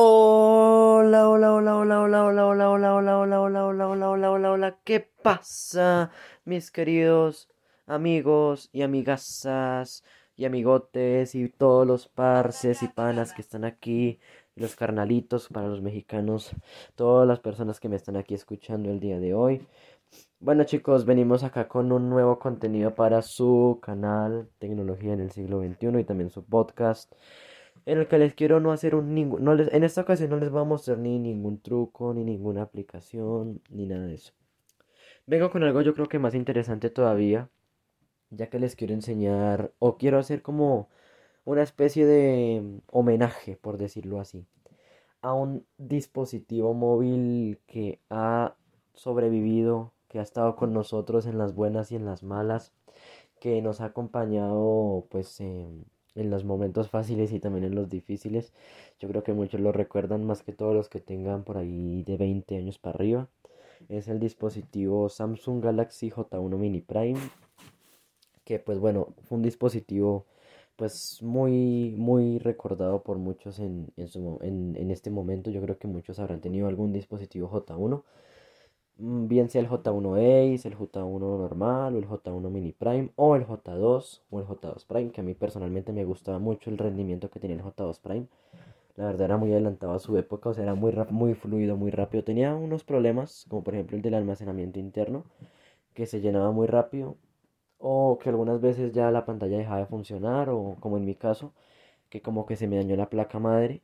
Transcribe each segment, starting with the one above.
Hola, hola, hola, hola, hola, hola, hola, hola, hola, hola, hola, hola, hola, hola, hola, hola, ¿qué pasa, mis queridos amigos y amigasas y amigotes y todos los parces y panas que están aquí, los carnalitos para los mexicanos, todas las personas que me están aquí escuchando el día de hoy? Bueno chicos, venimos acá con un nuevo contenido para su canal Tecnología en el siglo XXI y también su podcast en el que les quiero no hacer un ningún, no les, en esta ocasión no les voy a mostrar ni ningún truco, ni ninguna aplicación, ni nada de eso. Vengo con algo yo creo que más interesante todavía, ya que les quiero enseñar, o quiero hacer como una especie de homenaje, por decirlo así, a un dispositivo móvil que ha sobrevivido, que ha estado con nosotros en las buenas y en las malas, que nos ha acompañado pues los momentos fáciles y también en los difíciles. Yo creo que muchos lo recuerdan más que todos los que tengan por ahí de 20 años para arriba. Es el dispositivo Samsung Galaxy J1 Mini Prime. Que pues bueno, fue un dispositivo pues muy muy recordado por muchos en, en, en este momento. Yo creo que muchos habrán tenido algún dispositivo J1 Mm, bien sea el J1 Ace, el J1 normal o el J1 Mini Prime o el J2 o el J2 Prime, que a mí personalmente me gustaba mucho el rendimiento que tenía el J2 Prime. La verdad era muy adelantado a su época, o sea, era muy, muy fluido, muy rápido. Tenía unos problemas, como por ejemplo el del almacenamiento interno, que se llenaba muy rápido, o que algunas veces ya la pantalla dejaba de funcionar, o como en mi caso, que como que se me dañó la placa madre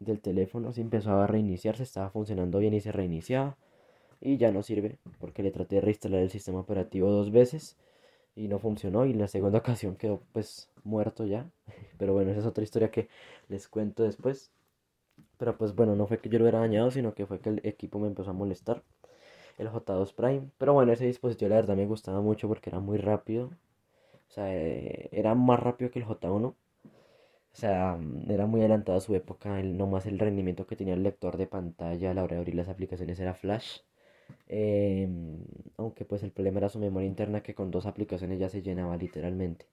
del teléfono, se empezó a reiniciar, se estaba funcionando bien y se reiniciaba y ya no sirve porque le traté de reinstalar el sistema operativo dos veces y no funcionó y en la segunda ocasión quedó pues muerto ya. Pero bueno esa es otra historia que les cuento después. Pero pues bueno no fue que yo lo hubiera dañado sino que fue que el equipo me empezó a molestar el J2 Prime. Pero bueno ese dispositivo la verdad me gustaba mucho porque era muy rápido. O sea eh, era más rápido que el J1 o sea, era muy adelantado a su época, el, no más el rendimiento que tenía el lector de pantalla a la hora de abrir las aplicaciones era flash. Em, aunque pues el problema era su memoria interna que con dos aplicaciones ya se llenaba literalmente.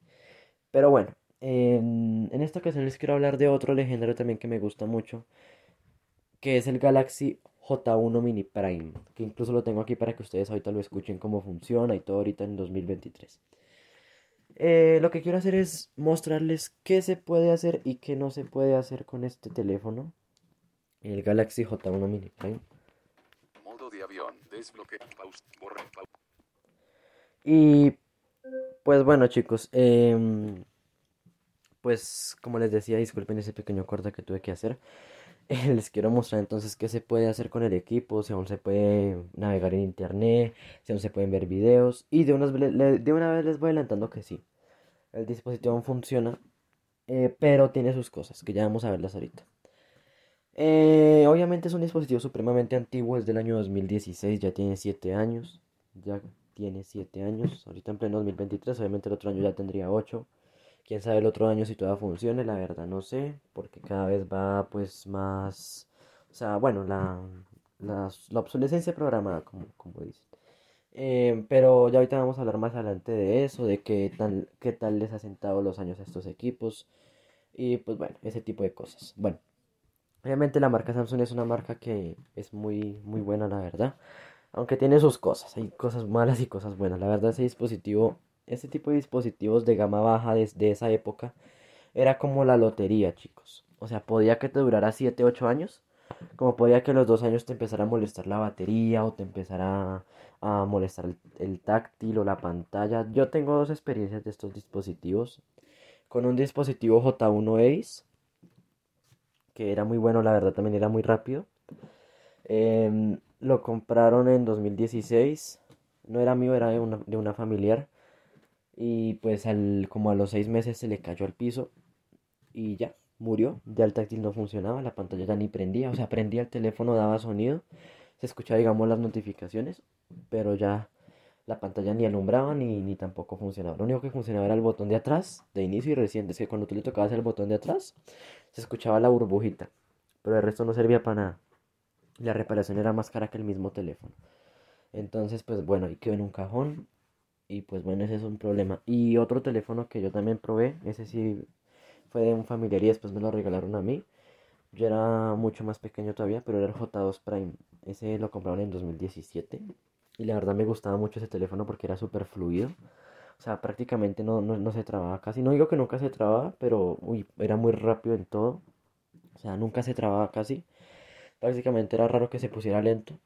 Pero bueno, en, esta ocasión les quiero hablar de otro legendario también que me gusta mucho, que es el Galaxy J1 Mini Prime, que incluso lo tengo aquí para que ustedes ahorita lo escuchen cómo funciona y todo ahorita en 2023. Eh, lo que quiero hacer es mostrarles qué se puede hacer y qué no se puede hacer con este teléfono, el Galaxy J1 Mini Prime. Y pues bueno chicos, em, pues como les decía, disculpen ese pequeño corte que tuve que hacer. les quiero mostrar entonces qué se puede hacer con el equipo, si aún se puede navegar en internet, si aún se pueden ver videos. Y de una, de una vez les voy adelantando que sí, el dispositivo funciona, eh, pero tiene sus cosas, que ya vamos a verlas ahorita. Eh, obviamente es un dispositivo supremamente antiguo, es del año 2016, ya tiene 7 años. Ya tiene 7 años, ahorita en pleno 2023, obviamente el otro año ya tendría 8. Quién sabe el otro año si todavía funcione, la verdad no sé, porque cada vez va pues más, o sea, bueno, la, la, obsolescencia programada, como, como dicen. Eh, pero ya ahorita vamos a hablar más adelante de eso, de qué tal, qué tal les ha sentado los años a estos equipos y pues bueno, ese tipo de cosas. Bueno. Obviamente la marca Samsung es una marca que es muy, muy buena, la verdad. Aunque tiene sus cosas, hay cosas malas y cosas buenas. La verdad, ese dispositivo, este tipo de dispositivos de gama baja desde esa época, era como la lotería, chicos. O sea, podía que te durara 7, 8 años, como podía que en los 2 años te empezara a molestar la batería o te empezara a, molestar el, el táctil o la pantalla. Yo tengo dos experiencias de estos dispositivos. Con un dispositivo J1 Ace que era muy bueno, la verdad también era muy rápido. Em, lo compraron en 2016, no era mío, era de una, de una familiar. Y pues al, como a los seis meses se le cayó al piso y ya, murió. Ya el táctil no funcionaba, la pantalla ya ni prendía, o sea, prendía el teléfono, daba sonido, se escuchaba, digamos, las notificaciones, pero ya la pantalla ni alumbraba ni, ni tampoco funcionaba. Lo único que funcionaba era el botón de atrás, de inicio y reciente. Es que cuando tú le tocabas el botón de atrás, se escuchaba la burbujita. Pero el resto no servía para nada. La reparación era más cara que el mismo teléfono. Entonces, pues bueno, ahí quedó en un cajón. Y pues bueno, ese es un problema. Y otro teléfono que yo también probé, ese sí fue de un familiar y después me lo regalaron a mí. Yo era mucho más pequeño todavía, pero era el J2 Prime. Ese lo compraron en 2017. Y la verdad me gustaba mucho ese teléfono porque era súper fluido. O sea, prácticamente no, no, no, se trababa casi. No digo que nunca se trababa, pero uy, era muy rápido en todo. O sea, nunca se trababa casi. Prácticamente era raro que se pusiera lento.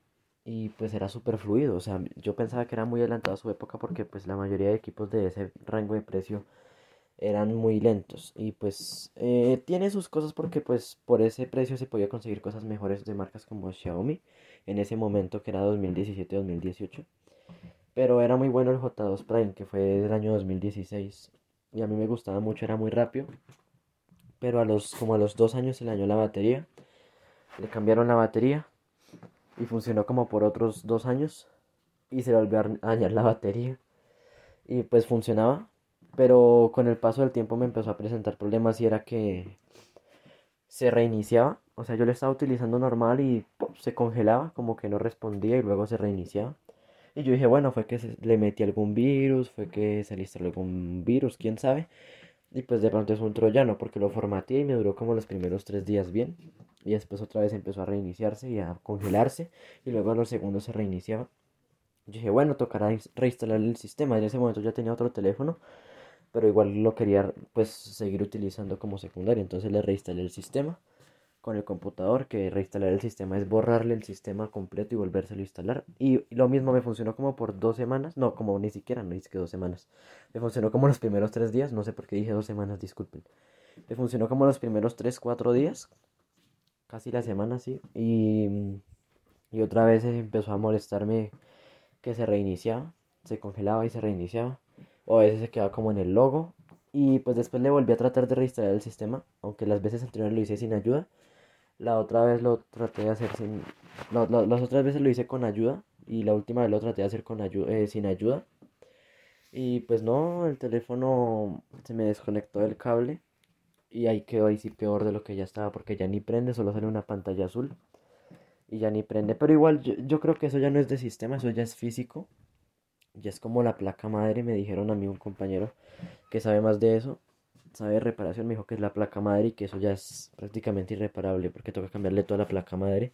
Y pues era súper fluido. O sea, yo pensaba que era muy adelantado a su época porque pues la mayoría de equipos de ese rango de precio eran muy lentos. Y pues eh, tiene sus cosas porque pues por ese precio se podía conseguir cosas mejores de marcas como Xiaomi. En ese momento que era 2017-2018. Pero era muy bueno el J2 Prime que fue del año 2016. Y a mí me gustaba mucho, era muy rápido. Pero a los, como a los dos años se le dañó la batería. Le cambiaron la batería. Y funcionó como por otros dos años. Y se volvió a dañar la batería. Y pues funcionaba. Pero con el paso del tiempo me empezó a presentar problemas y era que se reiniciaba. O sea, yo lo estaba utilizando normal y se congelaba, como que no respondía y luego se reiniciaba. Y yo dije, bueno, fue que se, le metí algún virus, fue que se le instaló algún virus, quién sabe. Y pues de pronto es un troyano porque lo formateé y me duró como los primeros tres días bien. Y después otra vez empezó a reiniciarse y a congelarse. Y luego a los segundos se reiniciaba. Yo dije, bueno, tocará reinstalar el sistema. En ese momento ya tenía otro teléfono. Pero igual lo quería pues seguir utilizando como secundario. Entonces le reinstalé el sistema con el computador, que reinstalar el sistema es borrarle el sistema completo y volvérselo a instalar. Y lo mismo me funcionó como por dos semanas, no, como ni siquiera, no dice que dos semanas. Me funcionó como los primeros tres días, no sé por qué dije dos semanas, disculpen. Me funcionó como los primeros tres, cuatro días, casi la semana, sí. Y, y otra vez empezó a molestarme que se reiniciaba, se congelaba y se reiniciaba. O a veces se quedaba como en el logo. Y pues después le volví a tratar de reinstalar el sistema, aunque las veces anteriores lo hice sin ayuda. La otra vez lo traté de hacer sin... las otras veces lo hice con ayuda y la última vez lo traté de hacer con eh, sin ayuda. Y pues no, el teléfono se me desconectó del cable y ahí quedó ahí sí peor de lo que ya estaba porque ya ni prende, solo sale una pantalla azul y ya ni prende. Pero igual yo, yo creo que eso ya no es de sistema, eso ya es físico. Ya es como la placa madre, me dijeron a mí un compañero que sabe más de eso sabe reparación, me dijo que es la placa madre y que eso ya es prácticamente irreparable porque toca cambiarle toda la placa madre.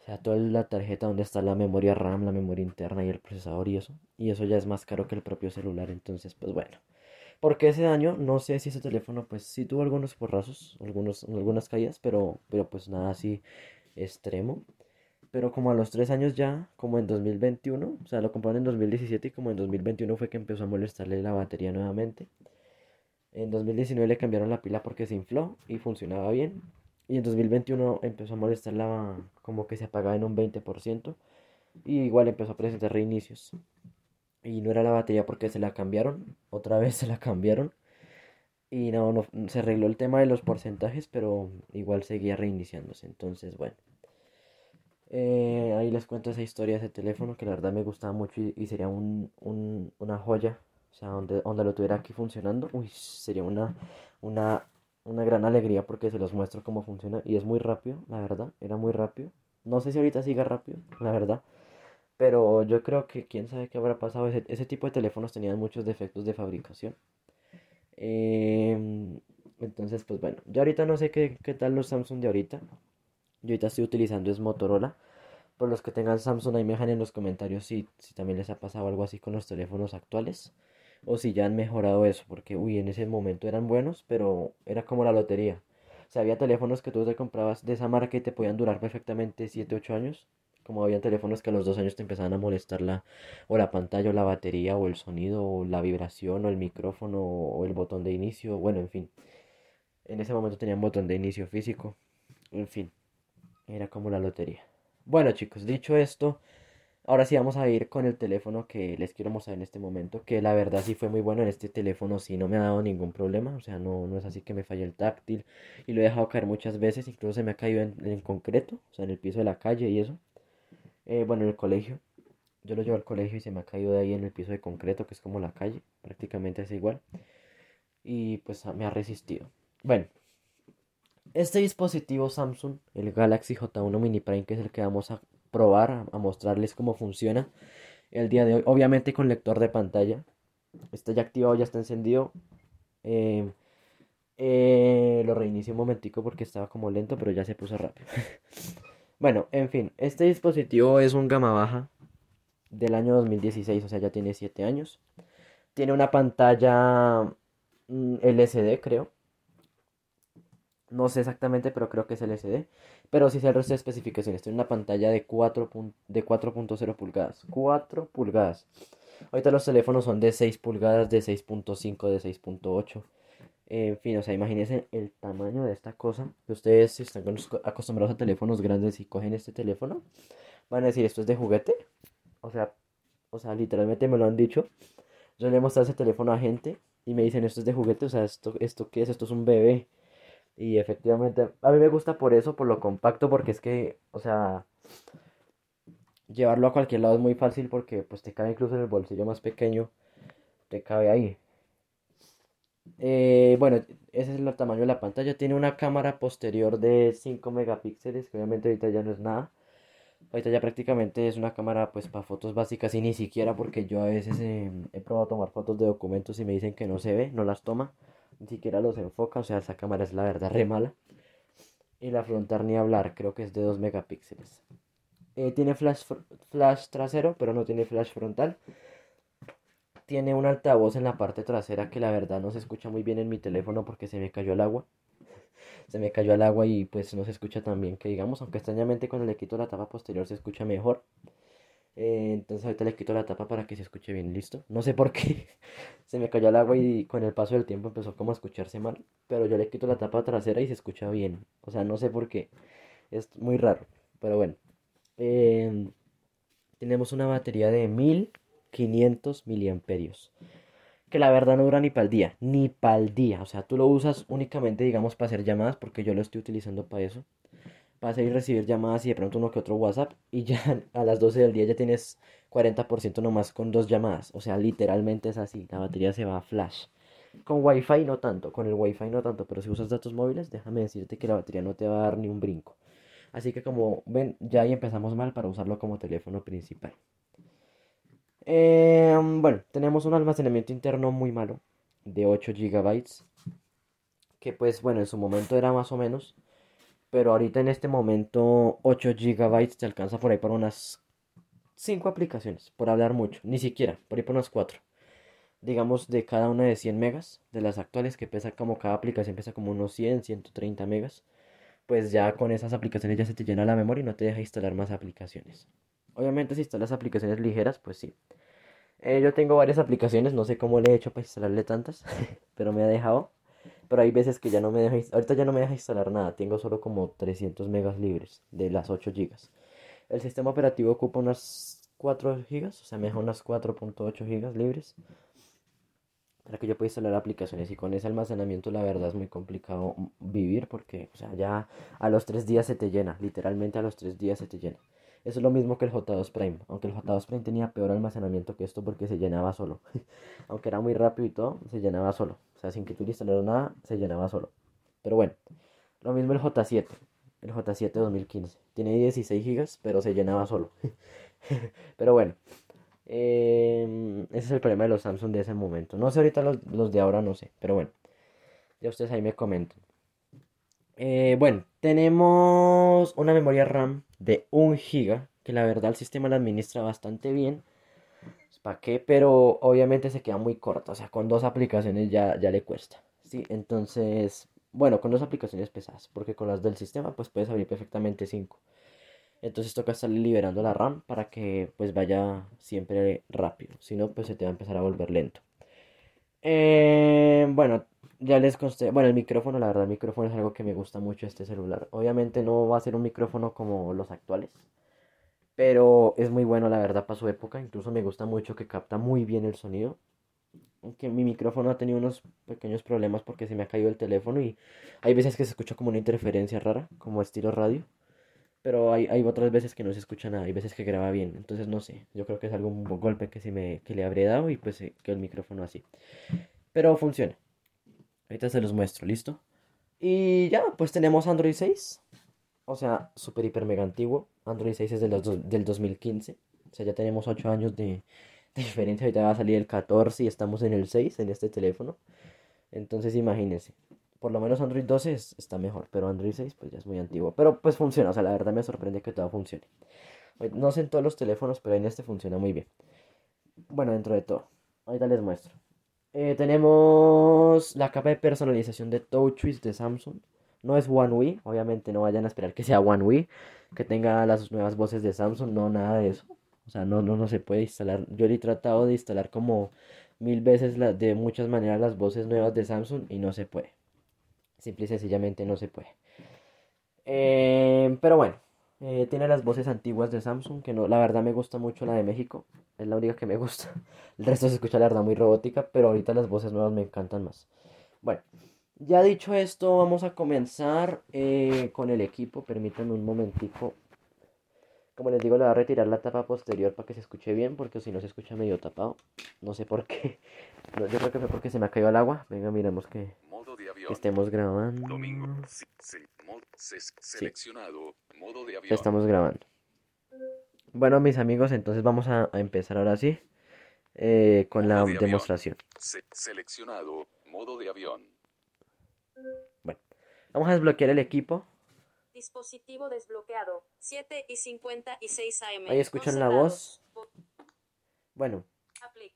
O sea, toda la tarjeta donde está la memoria RAM, la memoria interna y el procesador y eso. Y eso ya es más caro que el propio celular. Entonces, pues bueno. Porque ese daño, no sé si ese teléfono, pues sí tuvo algunos porrazos, algunos, algunas caídas, pero, pero pues nada así extremo. Pero como a los tres años ya, como en 2021, o sea, lo compraron en 2017 y como en 2021 fue que empezó a molestarle la batería nuevamente. En 2019 le cambiaron la pila porque se infló y funcionaba bien. Y en 2021 empezó a molestarla como que se apagaba en un 20%. Y igual empezó a presentar reinicios. Y no era la batería porque se la cambiaron. Otra vez se la cambiaron. Y no, no se arregló el tema de los porcentajes, pero igual seguía reiniciándose. Entonces, bueno. Eh, ahí les cuento esa historia de ese teléfono que la verdad me gustaba mucho y, sería un, una joya o sea, donde, donde lo tuviera aquí funcionando, uy, sería una, una, una gran alegría porque se los muestro cómo funciona. Y es muy rápido, la verdad, era muy rápido. No sé si ahorita siga rápido, la verdad. Pero yo creo que quién sabe qué habrá pasado. Ese, ese tipo de teléfonos tenían muchos defectos de fabricación. Em, entonces, pues bueno, yo ahorita no sé qué, qué tal los Samsung de ahorita. Yo ahorita estoy utilizando es Motorola. Por los que tengan Samsung, ahí me dejan en los comentarios si, si también les ha pasado algo así con los teléfonos actuales o si ya han mejorado eso, porque uy, en ese momento eran buenos, pero era como la lotería. O sea, había teléfonos que tú te comprabas de esa marca y te podían durar perfectamente 7, 8 años, como había teléfonos que a los 2 años te empezaban a molestar la, o la pantalla, o la batería, o el sonido, o la vibración, o el micrófono, o el botón de inicio, bueno, en fin. En ese momento tenían botón de inicio físico, en fin, era como la lotería. Bueno chicos, dicho esto, Ahora sí vamos a ir con el teléfono que les quiero mostrar en este momento, que la verdad sí fue muy bueno en este teléfono, sí no me ha dado ningún problema, o sea, no, no es así que me falle el táctil y lo he dejado caer muchas veces, incluso se me ha caído en, concreto, o sea, en el piso de la calle y eso. Eh, bueno, en el colegio, yo lo llevo al colegio y se me ha caído de ahí en el piso de concreto, que es como la calle, prácticamente es igual, y pues me ha resistido. Bueno, este dispositivo Samsung, el Galaxy J1 Mini Prime, que es el que vamos a probar, a, mostrarles cómo funciona el día de hoy. Obviamente con lector de pantalla. Está ya activado, ya está encendido. Eh, Eh, lo reinicié un momentico porque estaba como lento, pero ya se puso rápido. bueno, en fin, este dispositivo es un gama baja del año 2016, o sea, ya tiene 7 años. Tiene una pantalla mm, LCD, creo. No sé exactamente, pero creo que es LCD. Pero sí sé el resto de especificaciones. Tiene una pantalla de 4.0 de 4.0 pulgadas. 4 pulgadas. Ahorita los teléfonos son de 6 pulgadas, de 6.5, de 6.8. En fin, o sea, imagínense el tamaño de esta cosa. Que ustedes están acostumbrados a teléfonos grandes y cogen este teléfono, van a decir, ¿esto es de juguete? O sea, o sea, literalmente me lo han dicho. Yo le he mostrado ese teléfono a gente y me dicen, ¿esto es de juguete? O sea, ¿esto, esto qué es? Esto es un bebé. Y efectivamente, a mí me gusta por eso, por lo compacto, porque es que, o sea, llevarlo a cualquier lado es muy fácil porque pues te cabe incluso en el bolsillo más pequeño, te cabe ahí. Eh, bueno, ese es el tamaño de la pantalla. Tiene una cámara posterior de 5 megapíxeles, que obviamente ahorita ya no es nada. Ahorita ya prácticamente es una cámara pues para fotos básicas y ni siquiera porque yo a veces eh, he probado tomar fotos de documentos y me dicen que no se ve, no las toma, ni siquiera los enfoca, o sea, esa cámara es la verdad re mala. Y la frontal ni hablar, creo que es de 2 megapíxeles. Eh, tiene flash, flash trasero, pero no tiene flash frontal. Tiene un altavoz en la parte trasera que la verdad no se escucha muy bien en mi teléfono porque se me cayó el agua. Se me cayó el agua y pues no se escucha tan bien que digamos, aunque extrañamente cuando le quito la tapa posterior se escucha mejor. Eh, entonces ahorita le quito la tapa para que se escuche bien, listo. No sé por qué se me cayó el agua y con el paso del tiempo empezó como a escucharse mal. Pero yo le quito la tapa trasera y se escucha bien. O sea, no sé por qué. Es muy raro. Pero bueno. Em, tenemos una batería de 1500 miliamperios. Que la verdad no dura ni para el día, ni para el día. O sea, tú lo usas únicamente, digamos, para hacer llamadas, porque yo lo estoy utilizando para eso. Para hacer y recibir llamadas y de pronto uno que otro WhatsApp. Y ya a las 12 del día ya tienes 40% nomás con dos llamadas. O sea, literalmente es así. La batería se va a flash. Con Wi-Fi no tanto, con el Wi-Fi no tanto, pero si usas datos móviles, déjame decirte que la batería no te va a dar ni un brinco. Así que como ven, ya ahí empezamos mal para usarlo como teléfono principal. Em, bueno, tenemos un almacenamiento interno muy malo de 8 GB. Que pues bueno, en su momento era más o menos. Pero ahorita en este momento 8 GB te alcanza por ahí por unas 5 aplicaciones. Por hablar mucho. Ni siquiera, por ahí por unas 4. Digamos de cada una de 100 megas. De las actuales que pesa como cada aplicación pesa como unos 100, 130 megas pues ya con esas aplicaciones ya se te llena la memoria y no te deja instalar más aplicaciones. Obviamente si instalas aplicaciones ligeras, pues sí. Eh, yo tengo varias aplicaciones, no sé cómo le he hecho para instalarle tantas, pero me ha dejado. Pero hay veces que ya no me deja, ahorita ya no me deja instalar nada, tengo solo como 300 megas libres de las 8 gigas. El sistema operativo ocupa unas 4 gigas, o sea, me deja unas 4.8 gigas libres para que yo pueda instalar aplicaciones y con ese almacenamiento la verdad es muy complicado vivir porque o sea ya a los tres días se te llena literalmente a los tres días se te llena eso es lo mismo que el J2 Prime aunque el J2 Prime tenía peor almacenamiento que esto porque se llenaba solo aunque era muy rápido y todo se llenaba solo o sea sin que tú le instalaras nada se llenaba solo pero bueno lo mismo el J7 el J7 2015 tiene 16 gigas pero se llenaba solo pero bueno eh, ese es el problema de los Samsung de ese momento. No sé ahorita los, de ahora, no sé. Pero bueno, ya ustedes ahí me comentan. Eh, bueno, tenemos una memoria RAM de 1 GB. Que la verdad el sistema la administra bastante bien. ¿Para qué? Pero obviamente se queda muy corta. O sea, con dos aplicaciones ya, ya le cuesta. Sí, entonces, bueno, con dos aplicaciones pesadas. Porque con las del sistema, pues puedes abrir perfectamente 5. Entonces toca estar liberando la RAM para que pues vaya siempre rápido. Si no, pues se te va a empezar a volver lento. Eh, bueno, ya les conté. Bueno, el micrófono, la verdad, el micrófono es algo que me gusta mucho este celular. Obviamente no va a ser un micrófono como los actuales. Pero es muy bueno, la verdad, para su época. Incluso me gusta mucho que capta muy bien el sonido. Aunque mi micrófono ha tenido unos pequeños problemas porque se me ha caído el teléfono y hay veces que se escucha como una interferencia rara, como estilo radio pero hay, hay otras veces que no se escucha nada, hay veces que graba bien, entonces no sé, yo creo que es algún golpe que, se me, que le habré dado y pues eh, que el micrófono así. Pero funciona. Ahorita se los muestro, ¿listo? Y ya, pues tenemos Android 6, o sea, super hiper mega antiguo. Android 6 es del, del 2015, o sea, ya tenemos 8 años de, diferencia, ahorita va a salir el 14 y estamos en el 6 en este teléfono. Entonces imagínense, por lo menos Android 12 es- está mejor, pero Android 6 pues ya es muy antiguo. Pero pues funciona, o sea, la verdad me sorprende que todo funcione. No sé en todos los teléfonos, pero en este funciona muy bien. Bueno, dentro de todo. Ahorita les muestro. Eh, tenemos la capa de personalización de TouchWiz de Samsung. No es One UI, obviamente no vayan a esperar que sea One UI, que tenga las nuevas voces de Samsung, no, nada de eso. O sea, no, no, no se puede instalar. Yo le he tratado de instalar como mil veces la- de muchas maneras las voces nuevas de Samsung y no se puede. Simple y sencillamente no se puede. Eh, pero bueno, eh, tiene las voces antiguas de Samsung, que no, la verdad me gusta mucho la de México, es la única que me gusta. El resto se escucha la verdad muy robótica, pero ahorita las voces nuevas me encantan más. Bueno, ya dicho esto, vamos a comenzar eh, con el equipo. Permítanme un momentico. Como les digo, le voy a retirar la tapa posterior para que se escuche bien, porque si no se escucha medio tapado. No sé por qué. No, yo creo que fue porque se me ha caído el agua. Venga, miremos que, estemos grabando. Domingo. Sí, sí, mod- ses- seleccionado. Modo de Ya avión. estamos grabando. Bueno, mis amigos, entonces vamos a, a empezar ahora sí eh, con la de demostración. Se- seleccionado. Modo de avión. Vamos a desbloquear el equipo. Dispositivo desbloqueado. 7 y 56 AM. Ahí escuchan 11 la voz. Bueno, Aplic.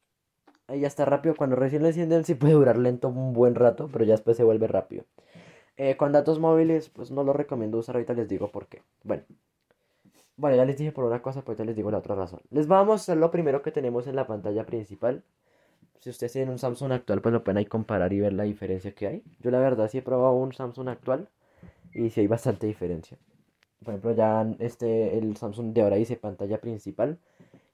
ahí ya está rápido. Cuando recién lo encienden sí puede durar lento un buen rato, pero ya después se vuelve rápido. Eh, con datos móviles, pues no lo recomiendo usar. Ahorita les digo por qué. Bueno, bueno, ya les dije por una cosa, pues ahorita les digo la otra razón. Les vamos a mostrar lo primero que tenemos en la pantalla principal. Si ustedes tienen un Samsung actual, pues lo pueden ahí comparar y ver la diferencia que hay. Yo la verdad sí he probado un Samsung actual y sí hay bastante diferencia. Por ejemplo, ya este, el Samsung de ahora dice pantalla principal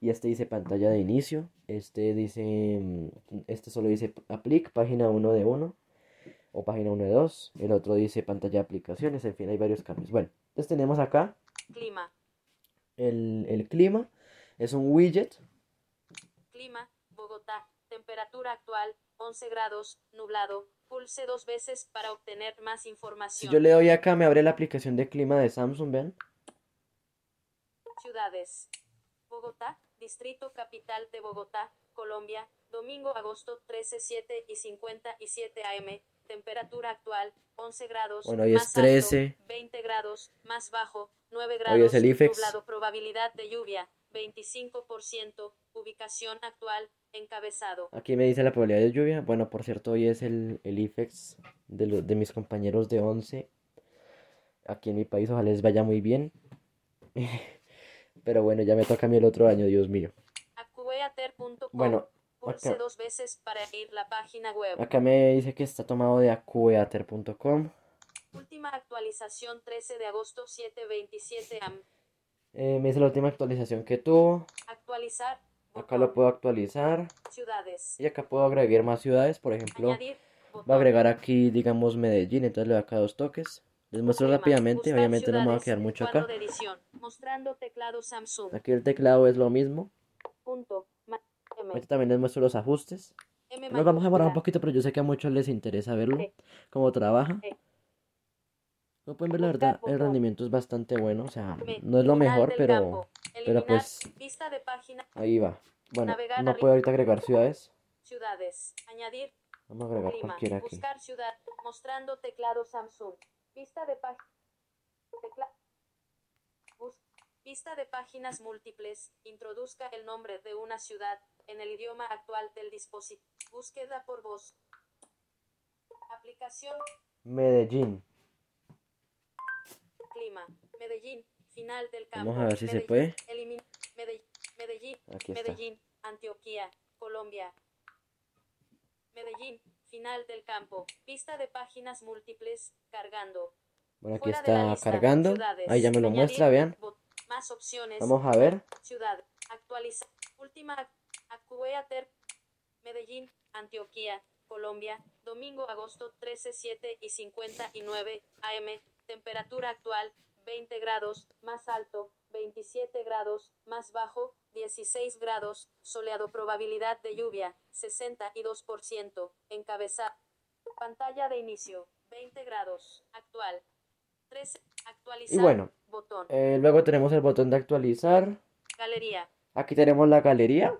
y este dice pantalla de inicio. Este dice, mm, este solo dice Applic, página 1 de 1 o página 1 de 2. El otro dice pantalla de aplicaciones, en fin, hay varios cambios. Bueno, entonces tenemos acá Clima. el, el clima, es un widget. Clima. Bogotá. Temperatura actual. 11 grados. Nublado. Pulse dos veces para obtener más Si información. yo le doy acá, me abre la aplicación de clima de Samsung, ¿ven? Ciudades. Bogotá, Distrito Capital de Bogotá, Colombia, domingo, agosto 13, 7 y 57 AM. Temperatura actual, 11 grados. Bueno, hoy es más alto, 13. 20 grados, más bajo, 9 Hoy grados. es el IFEX. Nublado, probabilidad de lluvia, 25%. Ubicación actual, encabezado. Aquí me dice la probabilidad de lluvia. Bueno, por cierto, hoy es el, el IFEX de, lo- de mis compañeros de 11. Aquí en mi país, ojalá les vaya muy bien. Pero bueno, ya me toca a mí el otro año, Dios mío. Bueno, Pulse acá- dos veces para ir la página web. Acá me dice que está tomado de acueater.com. Última actualización 13 de agosto 727 am. Eh, me dice la última actualización que tuvo. Actualizar. Acá botón. lo puedo actualizar. Ciudades. Y acá puedo agregar más ciudades. Por ejemplo, Añadir. voy a agregar aquí, digamos, Medellín. Entonces le doy acá dos toques. Les muestro Clima. rápidamente. Obviamente no me va a ciudades. quedar mucho acá. edición. Mostrando teclado Samsung. Aquí el teclado es lo mismo. Punto. Ahorita también les muestro los ajustes. Nos vamos a demorar un poquito, pero yo sé que a muchos les interesa verlo. Cómo trabaja. Como pueden ver, la verdad, el rendimiento es bastante bueno. O sea, no es lo mejor, pero pero pues Vista de página. ahí va. Bueno, Navegar no puedo ahorita agregar ciudades. Ciudades. Añadir. Vamos a agregar cualquiera aquí. Buscar ciudad. Mostrando teclado Samsung. Vista de página. Vista de páginas múltiples. Introduzca el nombre de una ciudad en el idioma actual del dispositivo. Búsqueda por voz. Aplicación. Medellín. Clima. Medellín. Final del campo. Vamos a ver si se Medellín. puede. Elimin- Medellín. Medellín. Aquí está. Medellín. Antioquia. Colombia. Medellín. Final del campo. Vista de páginas múltiples. Cargando. Bueno, aquí Fuera está cargando. Ciudades. Ahí ya me lo Añadir. muestra, vean. Bot- Más opciones. Vamos a ver. Ciudad. Actualiza. Última. Acueater. Medellín. Antioquia. Colombia. Domingo, agosto 13, 7 y 59 AM. Temperatura actual 20 grados. Más alto 27 grados. Más bajo 16 grados. Soleado. Probabilidad de lluvia 62%. Encabezar. Pantalla de inicio 20 grados. Actual 13. Actualizar. Y bueno, Botón. eh, luego tenemos el botón de actualizar. Galería. Aquí tenemos la galería.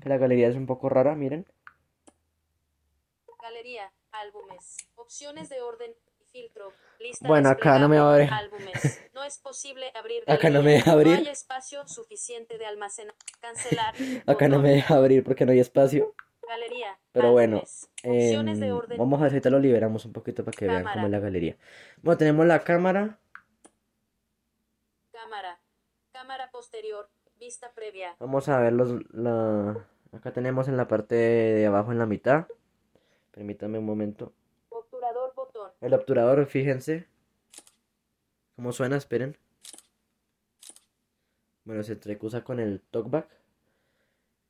que La galería es un poco rara, miren. Galería. Álbumes. Opciones de orden y filtro. Lista Bueno, acá no me va a desplegable, abrir. Álbumes. No es posible abrir. Acá no galería. me deja abrir. No hay espacio suficiente de almacenar. Cancelar. Acá no Botón. me deja abrir porque no hay espacio. Pero bueno, de Em, orden. vamos a ver si lo liberamos un poquito para que vean cómo es la galería. Bueno, tenemos la cámara. Cámara. Cámara posterior. Vista previa. Vamos a ver los, la... Acá tenemos en la parte de abajo en la mitad. Permítame un momento. Obturador botón. El obturador, fíjense. ¿Cómo suena? Esperen. Bueno, se entrecusa con el talkback.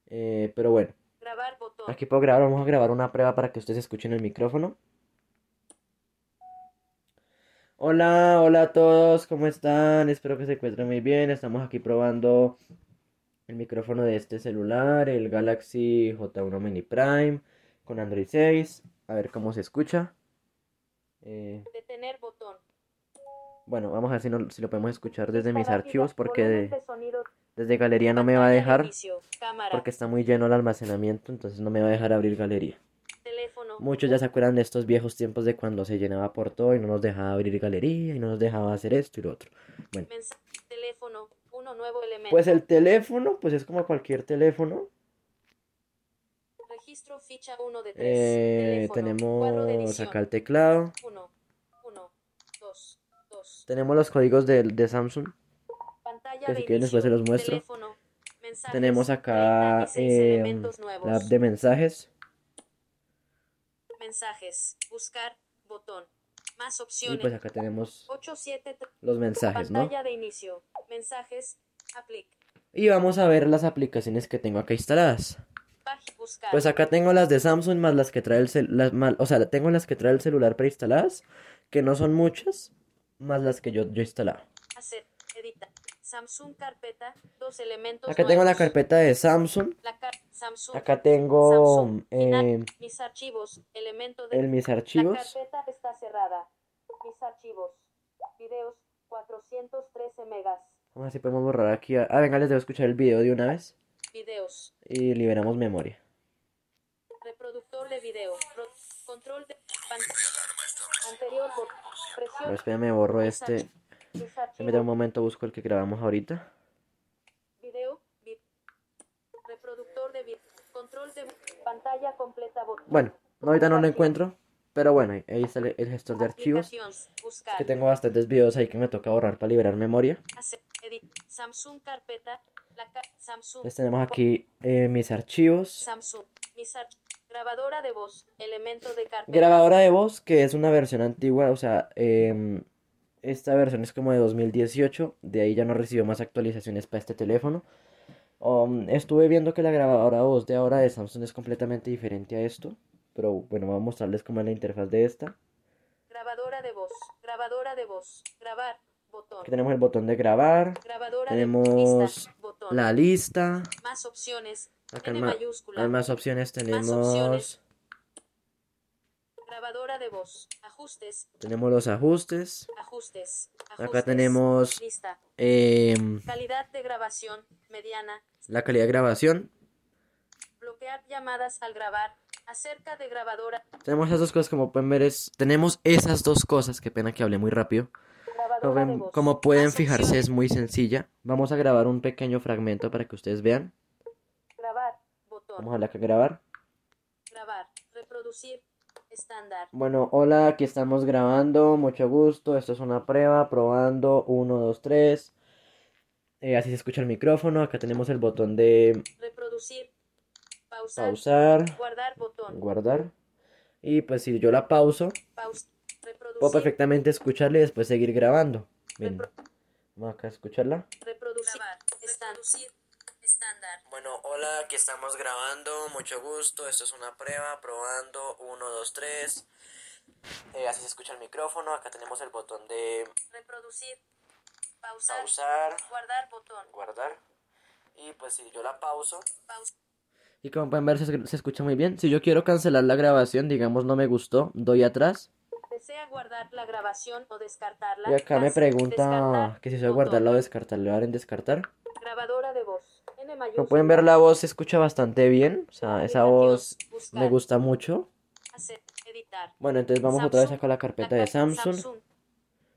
Eh, pero bueno, Grabar botón. aquí puedo grabar. Vamos a grabar una prueba para que ustedes escuchen el micrófono. Hola, hola a todos, ¿cómo están? Espero que se encuentren muy bien. Estamos aquí probando el micrófono de este celular, el Galaxy J1 Mini Prime con Android 6. A ver cómo se escucha. Eh, Detener botón. bueno, vamos a ver si, no- si lo podemos escuchar desde mis archivos porque de- de sonido, desde galería no me va a dejar porque está muy lleno el almacenamiento, entonces no me va a dejar abrir galería. Muchos ya se acuerdan de estos viejos tiempos de cuando se llenaba por todo y no nos dejaba abrir galería y no nos dejaba hacer esto y lo otro. Bueno, teléfono, uno nuevo elemento, pues el teléfono, pues es como cualquier teléfono. registro ficha 1 de 3, Eh, teléfono, tenemos acá el teclado, 1, 1, 2, 2, tenemos los códigos de, de Samsung. Pantalla que si quieren después se los muestro. teléfono, mensajes, Tenemos acá 36 eh, la app de mensajes. mensajes, buscar, botón, más Y opciones, pues acá tenemos 8, 7, los mensajes, ¿no? pantalla de inicio, mensajes, aplic, Y vamos a ver las aplicaciones que tengo acá instaladas. buscar, Pues acá tengo las de Samsung más las que trae el cel- las mal- o sea, tengo las que trae el celular preinstaladas, que no son muchas, más las que yo yo hacer, edita, Samsung carpeta, dos elementos Acá tengo la carpeta de Samsung, La car- Samsung, acá tengo Samsung, eh, mis archivos, elemento de el mis la archivos. carpeta está cerrada. Mis archivos, videos, 413 megas, Vamos a ver si podemos borrar aquí. Ah, venga, les debo escuchar el video de una vez videos, y liberamos memoria. reproductor de video, pro- control de pan- anterior Pero presión, espérame, borro este. Se me da un momento, busco el que grabamos ahorita. video, vi- reproductor de control de pantalla completa Bueno, no, ahorita no lo encuentro, pero bueno, ahí- está el, gestor de archivos. buscar, Que tengo bastantes videos ahí que me toca borrar para liberar memoria. Samsung carpeta, la ca- Samsung, Entonces tenemos aquí eh, mis archivos. Samsung, mis arch- grabadora de voz, elemento de carpeta, Grabadora de voz, que es una versión antigua, o sea, em, esta versión es como de 2018, de ahí ya no recibió más actualizaciones para este teléfono. Um, estuve viendo que la grabadora voz de ahora de Samsung es completamente diferente a esto, pero bueno, voy a mostrarles cómo es la interfaz de esta. grabadora de voz, grabadora de voz, grabar, botón, Aquí tenemos el botón de grabar, grabadora tenemos de lista, botón, la lista, más opciones, acá en ma- mayúscula, hay más opciones, tenemos, opciones. Grabadora de voz, ajustes, tenemos los ajustes, ajustes, acá tenemos lista, em, calidad de grabación, mediana, la calidad de grabación, bloquear llamadas al grabar, acerca de grabadora, Tenemos esas dos cosas, como pueden ver, es... tenemos esas dos cosas, qué pena que hablé muy rápido. Como, pueden fijarse, es muy sencilla. Vamos a grabar un pequeño fragmento para que ustedes vean. grabar, botón, Vamos a darle acá a grabar. grabar, reproducir, estándar, Bueno, hola, aquí estamos grabando, mucho gusto. Esto es una prueba, probando, 1, 2, 3. así se escucha el micrófono. Acá tenemos el botón de reproducir, pausar, pausar, guardar botón, guardar. Y pues si yo la pauso, paus, puedo perfectamente escucharla y después seguir grabando. Repro- vamos acá a escucharla. reproducir, reproducir, estándar, Bueno, hola, aquí estamos grabando, mucho gusto, esto es una prueba, probando, 1, 2, 3. así se escucha el micrófono, acá tenemos el botón de reproducir, pausar, pausar, guardar botón, guardar. Y pues si yo la pauso. paus, Y como pueden ver, se, se escucha muy bien. Si yo quiero cancelar la grabación, digamos no me gustó, doy atrás. desea guardar la grabación o descartarla, Y acá me pregunta que si se va a guardarla o descartar. Le van en descartar. grabadora de voz, Como pueden ver, la voz se escucha bastante bien. O sea, esa voz buscar, me gusta mucho. hacer. Bueno, entonces vamos otra vez acá a la carpeta la de Samsung.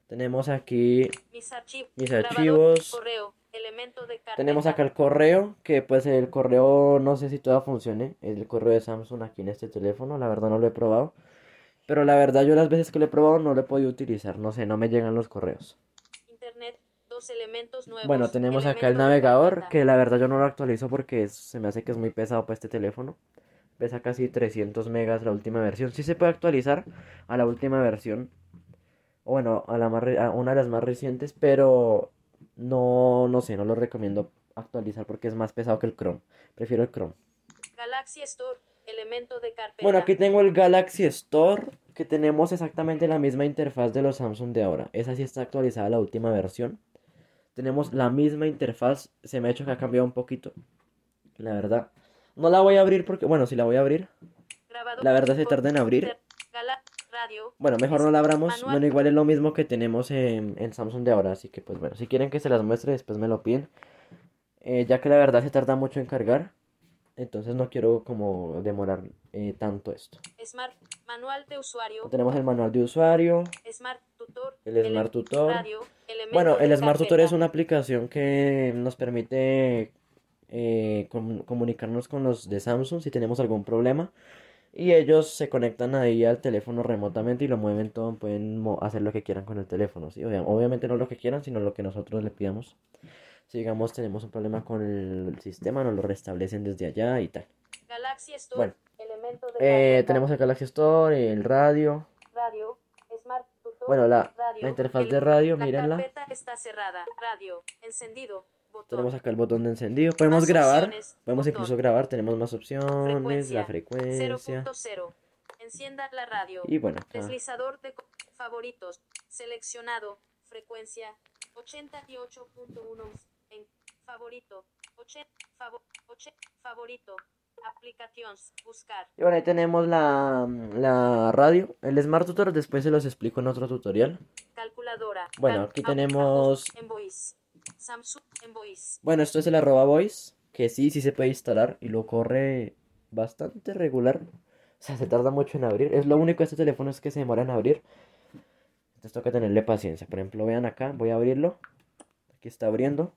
Tenemos aquí Mis, archivos. Correo. Elemento de carpeta. Tenemos acá el correo, que pues el correo no sé si todavía funcione, el correo de Samsung aquí en este teléfono, la verdad no lo he probado, pero la verdad yo las veces que lo he probado no lo he podido utilizar, no sé, no me llegan los correos. Internet. Elementos nuevos. Bueno, tenemos acá el navegador, que la verdad yo no lo actualizo porque es- se me hace que es muy pesado para este teléfono. Pesa casi 300 megas la última versión. Sí se puede actualizar a la última versión. O bueno, a la más re- a una de las más recientes, pero no, no sé, no lo recomiendo actualizar porque es más pesado que el Chrome. Prefiero el Chrome. Galaxy Store. Elemento de carpeta. Bueno, aquí tengo el Galaxy Store, que tenemos exactamente la misma interfaz de los Samsung de ahora. Esa sí está actualizada a la última versión. Tenemos la misma interfaz, se me ha hecho que ha cambiado un poquito. La verdad. No la voy a abrir porque, bueno, si la voy a abrir. La verdad se tarda en abrir. Radio. Bueno, mejor no la abramos. Manual. Bueno, igual es lo mismo que tenemos en, en Samsung de ahora. Así que, pues bueno, si quieren que se las muestre, después me lo piden. Eh, ya que la verdad se tarda mucho en cargar. Entonces no quiero como demorar eh, tanto esto. Smart. Manual de usuario. Tenemos el manual de usuario. Smart Tutor. El Smart Tutor. Radio. Bueno, el Smart Tutor es una aplicación que nos permite eh, com- comunicarnos con los de Samsung si tenemos algún problema. Y ellos se conectan ahí al teléfono remotamente y lo mueven todo, pueden mo- hacer lo que quieran con el teléfono. ¿sí? Obvia- Obviamente no lo que quieran, sino lo que nosotros le pidamos. Si digamos tenemos un problema con el sistema, nos lo restablecen desde allá y tal. Galaxy Store. Bueno. Elemento de Eh, tenemos el Galaxy Store, el radio. Radio. Smart Tutor. Bueno, la, radio, la interfaz el- de radio, La mírenla. carpeta está cerrada. Radio. Encendido. Botón. Tenemos acá el botón de encendido. Podemos Más grabar. opciones, Podemos botón. incluso grabar. Tenemos más opciones. Frecuencia. La frecuencia. 0.0. Encienda la radio. Y bueno, acá. Deslizador de co- favoritos. Seleccionado. Frecuencia 88.1. Favorito. 80, favo- oche- favorito. Aplicaciones. Buscar. Y bueno, ahí tenemos la, la radio. El Smart Tutor después se los explico en otro tutorial. Calculadora. Bueno, aquí tenemos- En voice. Samsung en voice. Bueno, esto es el arroba voice. Que sí, sí se puede instalar. Y lo corre bastante regular. O sea, se tarda mucho en abrir. Es lo único de este teléfono es que se demora en abrir. Entonces toca tenerle paciencia. Por ejemplo, vean acá. Voy a abrirlo. Aquí está abriendo.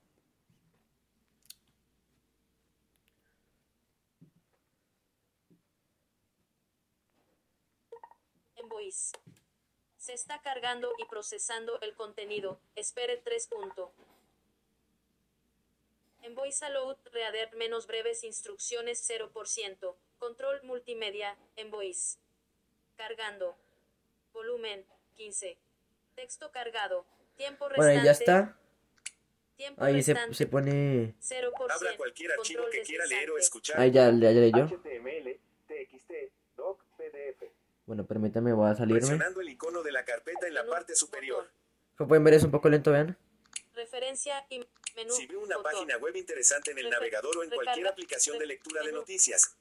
En voice. Se está cargando y procesando el contenido. Espere 3 punto. En Voice Reader menos breves instrucciones 0%. Control multimedia. En Voice. Cargando. Volumen 15. Texto cargado. Tiempo Bueno, restante. ahí ya está. Tiempo Ahí se, restante. se pone. 0%. Abra cualquier archivo que quiera leer o escuchar. Ahí ya, ya leyó. HTML, TXT, doc, PDF. Bueno, permítame, voy a salirme. Presionando el icono de la carpeta en la parte superior. Como pueden ver, es un poco lento, vean. Referencia y menú. Si ve una botón. página web interesante en el Refer- navegador o en cualquier recarga- aplicación de lectura de menú. noticias,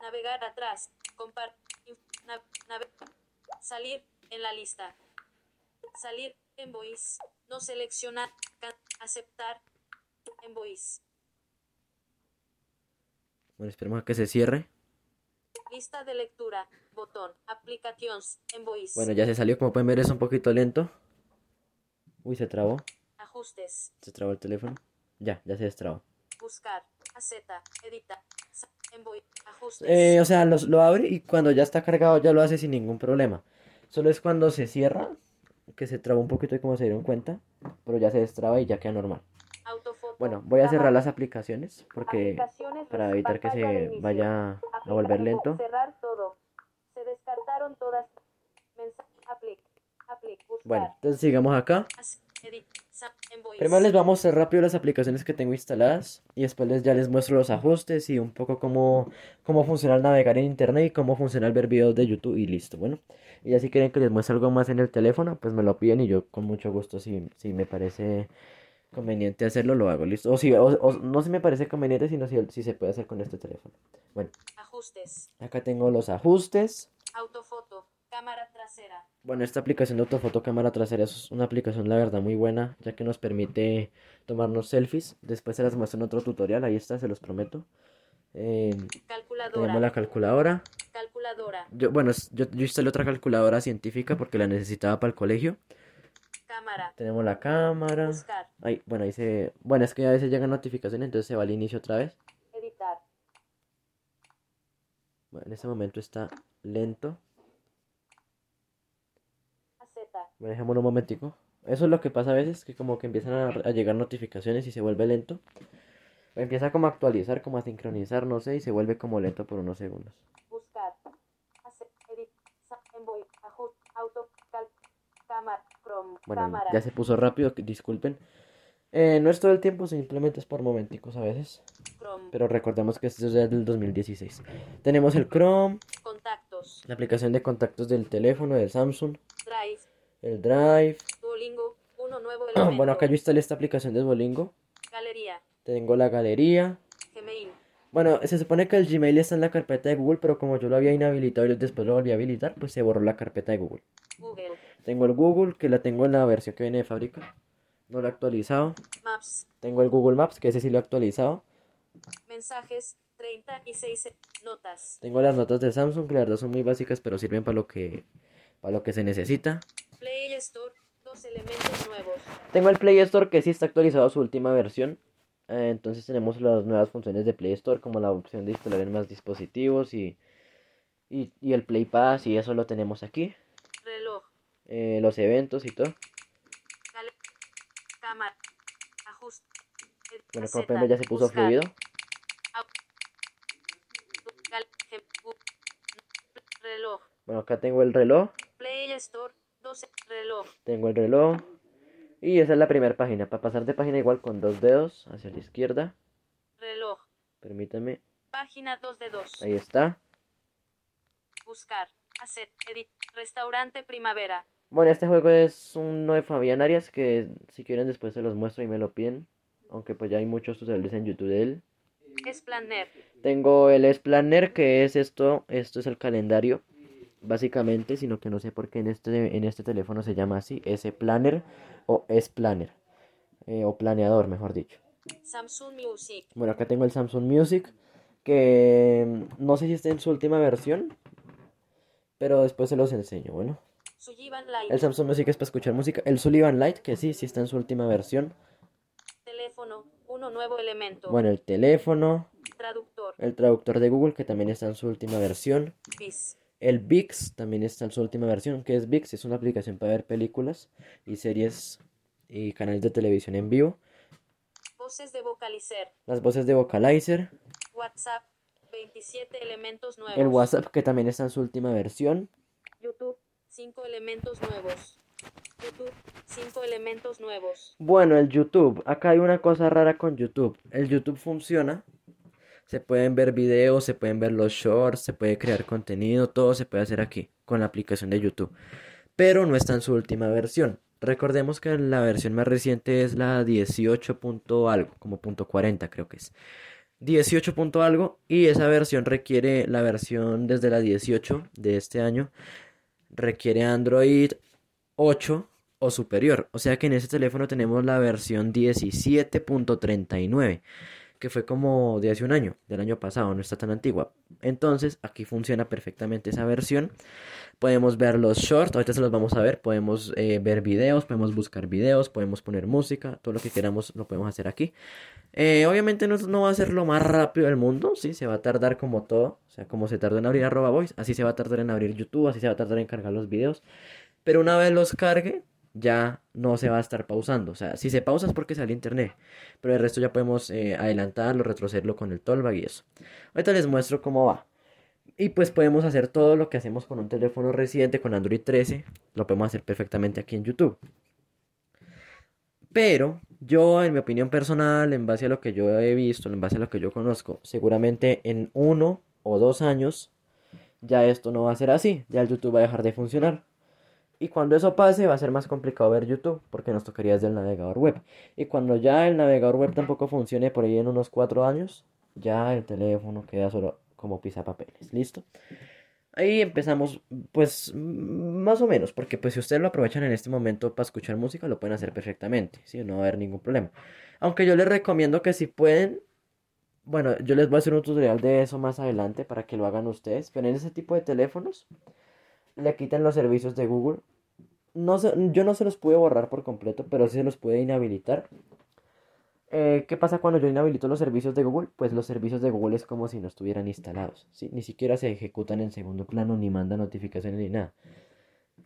Navegar atrás. Compar. nave- salir en la lista. Salir en voice. No seleccionar. aceptar. En voice. Bueno, esperemos a que se cierre. Lista de lectura. Botón. Aplicaciones. Bueno, ya se salió. Como pueden ver, es un poquito lento. Uy, se trabó. Ajustes. Se trabó el teléfono. Ya, ya se destrabó. Buscar. AZ. Edita. sa- En voice. Ajustes. Eh, o sea, los- lo abre y cuando ya está cargado ya lo hace sin ningún problema. Solo es cuando se cierra que se traba un poquito y como se dieron cuenta. Pero ya se destraba y ya queda normal. Autofoto. Bueno, voy a cerrar las aplicaciones porque Aplicaciones para evitar que se vaya a volver lento. Cerrar todo. Descartaron todas. Mensaje. Bueno, entonces sigamos acá. Primero les vamos a hacer rápido las aplicaciones que tengo instaladas y después les, ya les muestro los ajustes y un poco cómo, cómo funciona el navegar en internet y cómo funciona el ver videos de YouTube y listo. Bueno, y ya si quieren que les muestre algo más en el teléfono, pues me lo piden y yo con mucho gusto si, si me parece conveniente hacerlo, lo hago, listo. O si o- o no si me parece conveniente, sino si, si se puede hacer con este teléfono. Bueno, Ajustes. acá tengo los ajustes. Autofoto. Cámara trasera. Bueno, esta aplicación de autofoto cámara trasera es una aplicación, la verdad, muy buena, ya que nos permite tomarnos selfies. Después se las muestro en otro tutorial, ahí está, se los prometo. Eh, Calculadora. tenemos la calculadora. Calculadora. Yo, bueno, yo, yo instalé otra calculadora científica porque la necesitaba para el colegio. Cámara. Tenemos la cámara. Buscar. Ay, bueno, ahí se... Bueno, es que a veces llegan notificaciones, entonces se va al inicio otra vez. Editar. Bueno, en este momento está lento. Dejémoslo un momentico. Eso es lo que pasa a veces, que como que empiezan a, a llegar notificaciones y se vuelve lento. Empieza como a actualizar, como a sincronizar, no sé, y se vuelve como lento por unos segundos. Buscar. Bueno, cámara. ya se puso rápido, disculpen. Eh, no es todo el tiempo, simplemente es por momenticos a veces. Chrome. Pero recordemos que esto es del 2016. Tenemos el Chrome, Contactos. la aplicación de contactos del teléfono, del Samsung, Drive. el Drive. Duolingo. Uno nuevo elemento. Bueno, acá yo instalé esta aplicación de Duolingo. Galería. Tengo la galería. Gmail. Bueno, se supone que el Gmail está en la carpeta de Google, pero como yo lo había inhabilitado y después lo volví a habilitar, pues se borró la carpeta de Google. Google. Tengo el Google, que la tengo en la versión que viene de fábrica. No lo he actualizado. Maps. Tengo el Google Maps, que ese sí lo he actualizado. Mensajes. 36. Notas. Tengo las notas de Samsung, que la verdad son muy básicas, pero sirven para lo que, para lo que se necesita. Play Store. Dos elementos nuevos. Tengo el Play Store, que sí está actualizado a su última versión. Eh, entonces tenemos las nuevas funciones de Play Store, como la opción de instalar en más dispositivos y, y, y el Play Pass, y eso lo tenemos aquí. Reloj. Eh, los eventos y todo. Cámara. Ajuste. Bueno, como pueden ver ya se puso buscar, fluido. Reloj. Bueno, acá tengo el reloj. Play Store. 12. Reloj. Tengo el reloj. Y esa es la primera página. Para pasar de página igual con dos dedos hacia la izquierda. Reloj. Permítame. Página 2 de 2. Ahí está. Buscar. Hacer. Edit. Restaurante Primavera. Bueno, este juego es uno de Fabián Arias que si quieren después se los muestro y me lo piden. Aunque pues ya hay muchos tutoriales en YouTube de él. Explaner. Tengo el S-Planner que es esto. Esto es el calendario. Básicamente, sino que no sé por qué en este, en este teléfono se llama así. S-Planner o S-Planner. eh, o planeador, mejor dicho. Samsung Music. Bueno, acá tengo el Samsung Music, que mm, no sé si está en su última versión, pero después se los enseño, bueno. Sullivan Light. El Samsung Music es para escuchar música. El Sullivan Light, que sí, sí está en su última versión. Teléfono. Uno nuevo elemento. Bueno, el teléfono, Traductor. el traductor de Google, que también está en su última versión. El VIX también está en su última versión. que es VIX? Es una aplicación para ver películas y series y canales de televisión en vivo. Voces de vocalizer. Las voces de Vocalizer. WhatsApp. 27 elementos nuevos. El WhatsApp, que también está en su última versión. YouTube. 5 elementos nuevos. YouTube. 5 elementos nuevos. Bueno, el YouTube. Acá hay una cosa rara con YouTube. El YouTube funciona. Se pueden ver videos, se pueden ver los shorts, se puede crear contenido, todo se puede hacer aquí con la aplicación de YouTube. Pero no está en su última versión. Recordemos que la versión más reciente es la 18. punto algo, como punto 40 creo que es. 18 punto algo y esa versión requiere la versión desde la 18 de este año requiere Android 8 o superior. O sea que en ese teléfono tenemos la versión 17.39, que fue como de hace un año, del año pasado, no está tan antigua. Entonces aquí funciona perfectamente esa versión. Podemos ver los shorts, ahorita se los vamos a ver. Podemos eh, ver videos, podemos buscar videos, podemos poner música, todo lo que queramos lo podemos hacer aquí. Eh, obviamente no, no va a ser lo más rápido del mundo, sí, se va a tardar como todo. O sea, como se tardó en abrir arroba voice, así se va a tardar en abrir YouTube, así se va a tardar en cargar los videos. Pero una vez los cargue, ya no se va a estar pausando. O sea, si se pausa es porque sale internet. Pero el resto ya podemos eh, adelantarlo, retrocederlo con el tollback y eso. Ahorita les muestro cómo va. Y pues podemos hacer todo lo que hacemos con un teléfono reciente, con Android 13. Lo podemos hacer perfectamente aquí en YouTube. Pero yo, en mi opinión personal, en base a lo que yo he visto, en base a lo que yo conozco, seguramente en uno o dos años ya esto no va a ser así. Ya el YouTube va a dejar de funcionar. Y cuando eso pase va a ser más complicado ver YouTube porque nos tocaría desde el navegador web. Y cuando ya el navegador web tampoco funcione por ahí en unos cuatro años, ya el teléfono queda solo como pisapapeles. ¿Listo? Ahí empezamos, pues, más o menos, porque pues si ustedes lo aprovechan en este momento para escuchar música, lo pueden hacer perfectamente, ¿sí? No va a haber ningún problema. Aunque yo les recomiendo que si pueden, Bueno, yo les voy a hacer un tutorial de eso más adelante para que lo hagan ustedes. Pero en ese tipo de teléfonos le quitan los servicios de Google. No se- yo no se los pude borrar por completo, pero sí se los pude inhabilitar. Eh, ¿qué pasa cuando yo inhabilito los servicios de Google? Pues los servicios de Google es como si no estuvieran instalados, ¿sí? Ni siquiera se ejecutan en segundo plano, ni mandan notificaciones ni nada.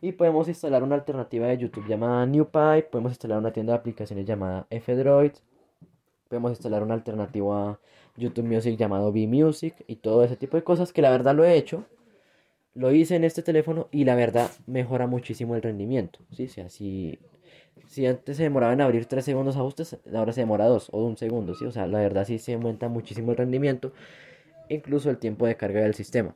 Y podemos instalar una alternativa de YouTube llamada NewPipe, podemos instalar una tienda de aplicaciones llamada F-Droid, podemos instalar una alternativa a YouTube Music llamado V-Music y todo ese tipo de cosas que la verdad lo he hecho. Lo hice en este teléfono y la verdad mejora muchísimo el rendimiento, ¿sí? O sea, si, antes se demoraba en abrir 3 segundos ajustes, ahora se demora 2 o un segundo, ¿sí? O sea, la verdad sí se aumenta muchísimo el rendimiento, incluso el tiempo de carga del sistema.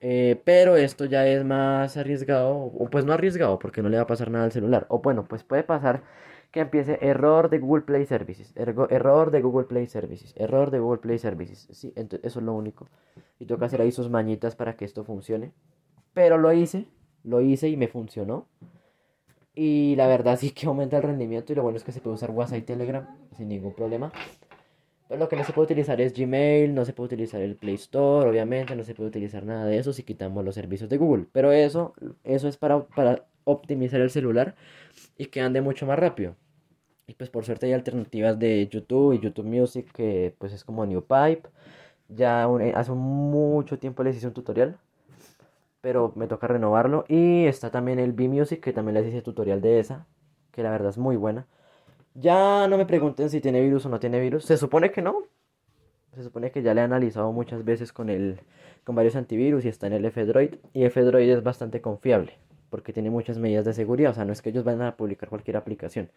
Eh, pero esto ya es más arriesgado, o pues no arriesgado, porque no le va a pasar nada al celular. O bueno, pues puede pasar que empiece error de Google Play Services, error de Google Play Services, error de Google Play Services. Sí, ento- eso es lo único. Y toca hacer ahí sus mañitas para que esto funcione. Pero lo hice, lo hice y me funcionó. Y la verdad sí que aumenta el rendimiento y lo bueno es que se puede usar WhatsApp y Telegram sin ningún problema. Pero lo que no se puede utilizar es Gmail, no se puede utilizar el Play Store, obviamente, no se puede utilizar nada de eso si quitamos los servicios de Google. Pero eso, eso es para, para optimizar el celular y que ande mucho más rápido. Y pues por suerte hay alternativas de YouTube y YouTube Music que pues es como New Pipe. Ya eh, hace mucho tiempo les hice un tutorial, pero me toca renovarlo. Y está también el B Music que también les hice tutorial de esa, que la verdad es muy buena. Ya no me pregunten si tiene virus o no tiene virus. Se supone que no. Se supone que ya le he analizado muchas veces con el con varios antivirus y está en el F-Droid. Y F-Droid es bastante confiable porque tiene muchas medidas de seguridad. O sea, no es que ellos vayan a publicar cualquier aplicación.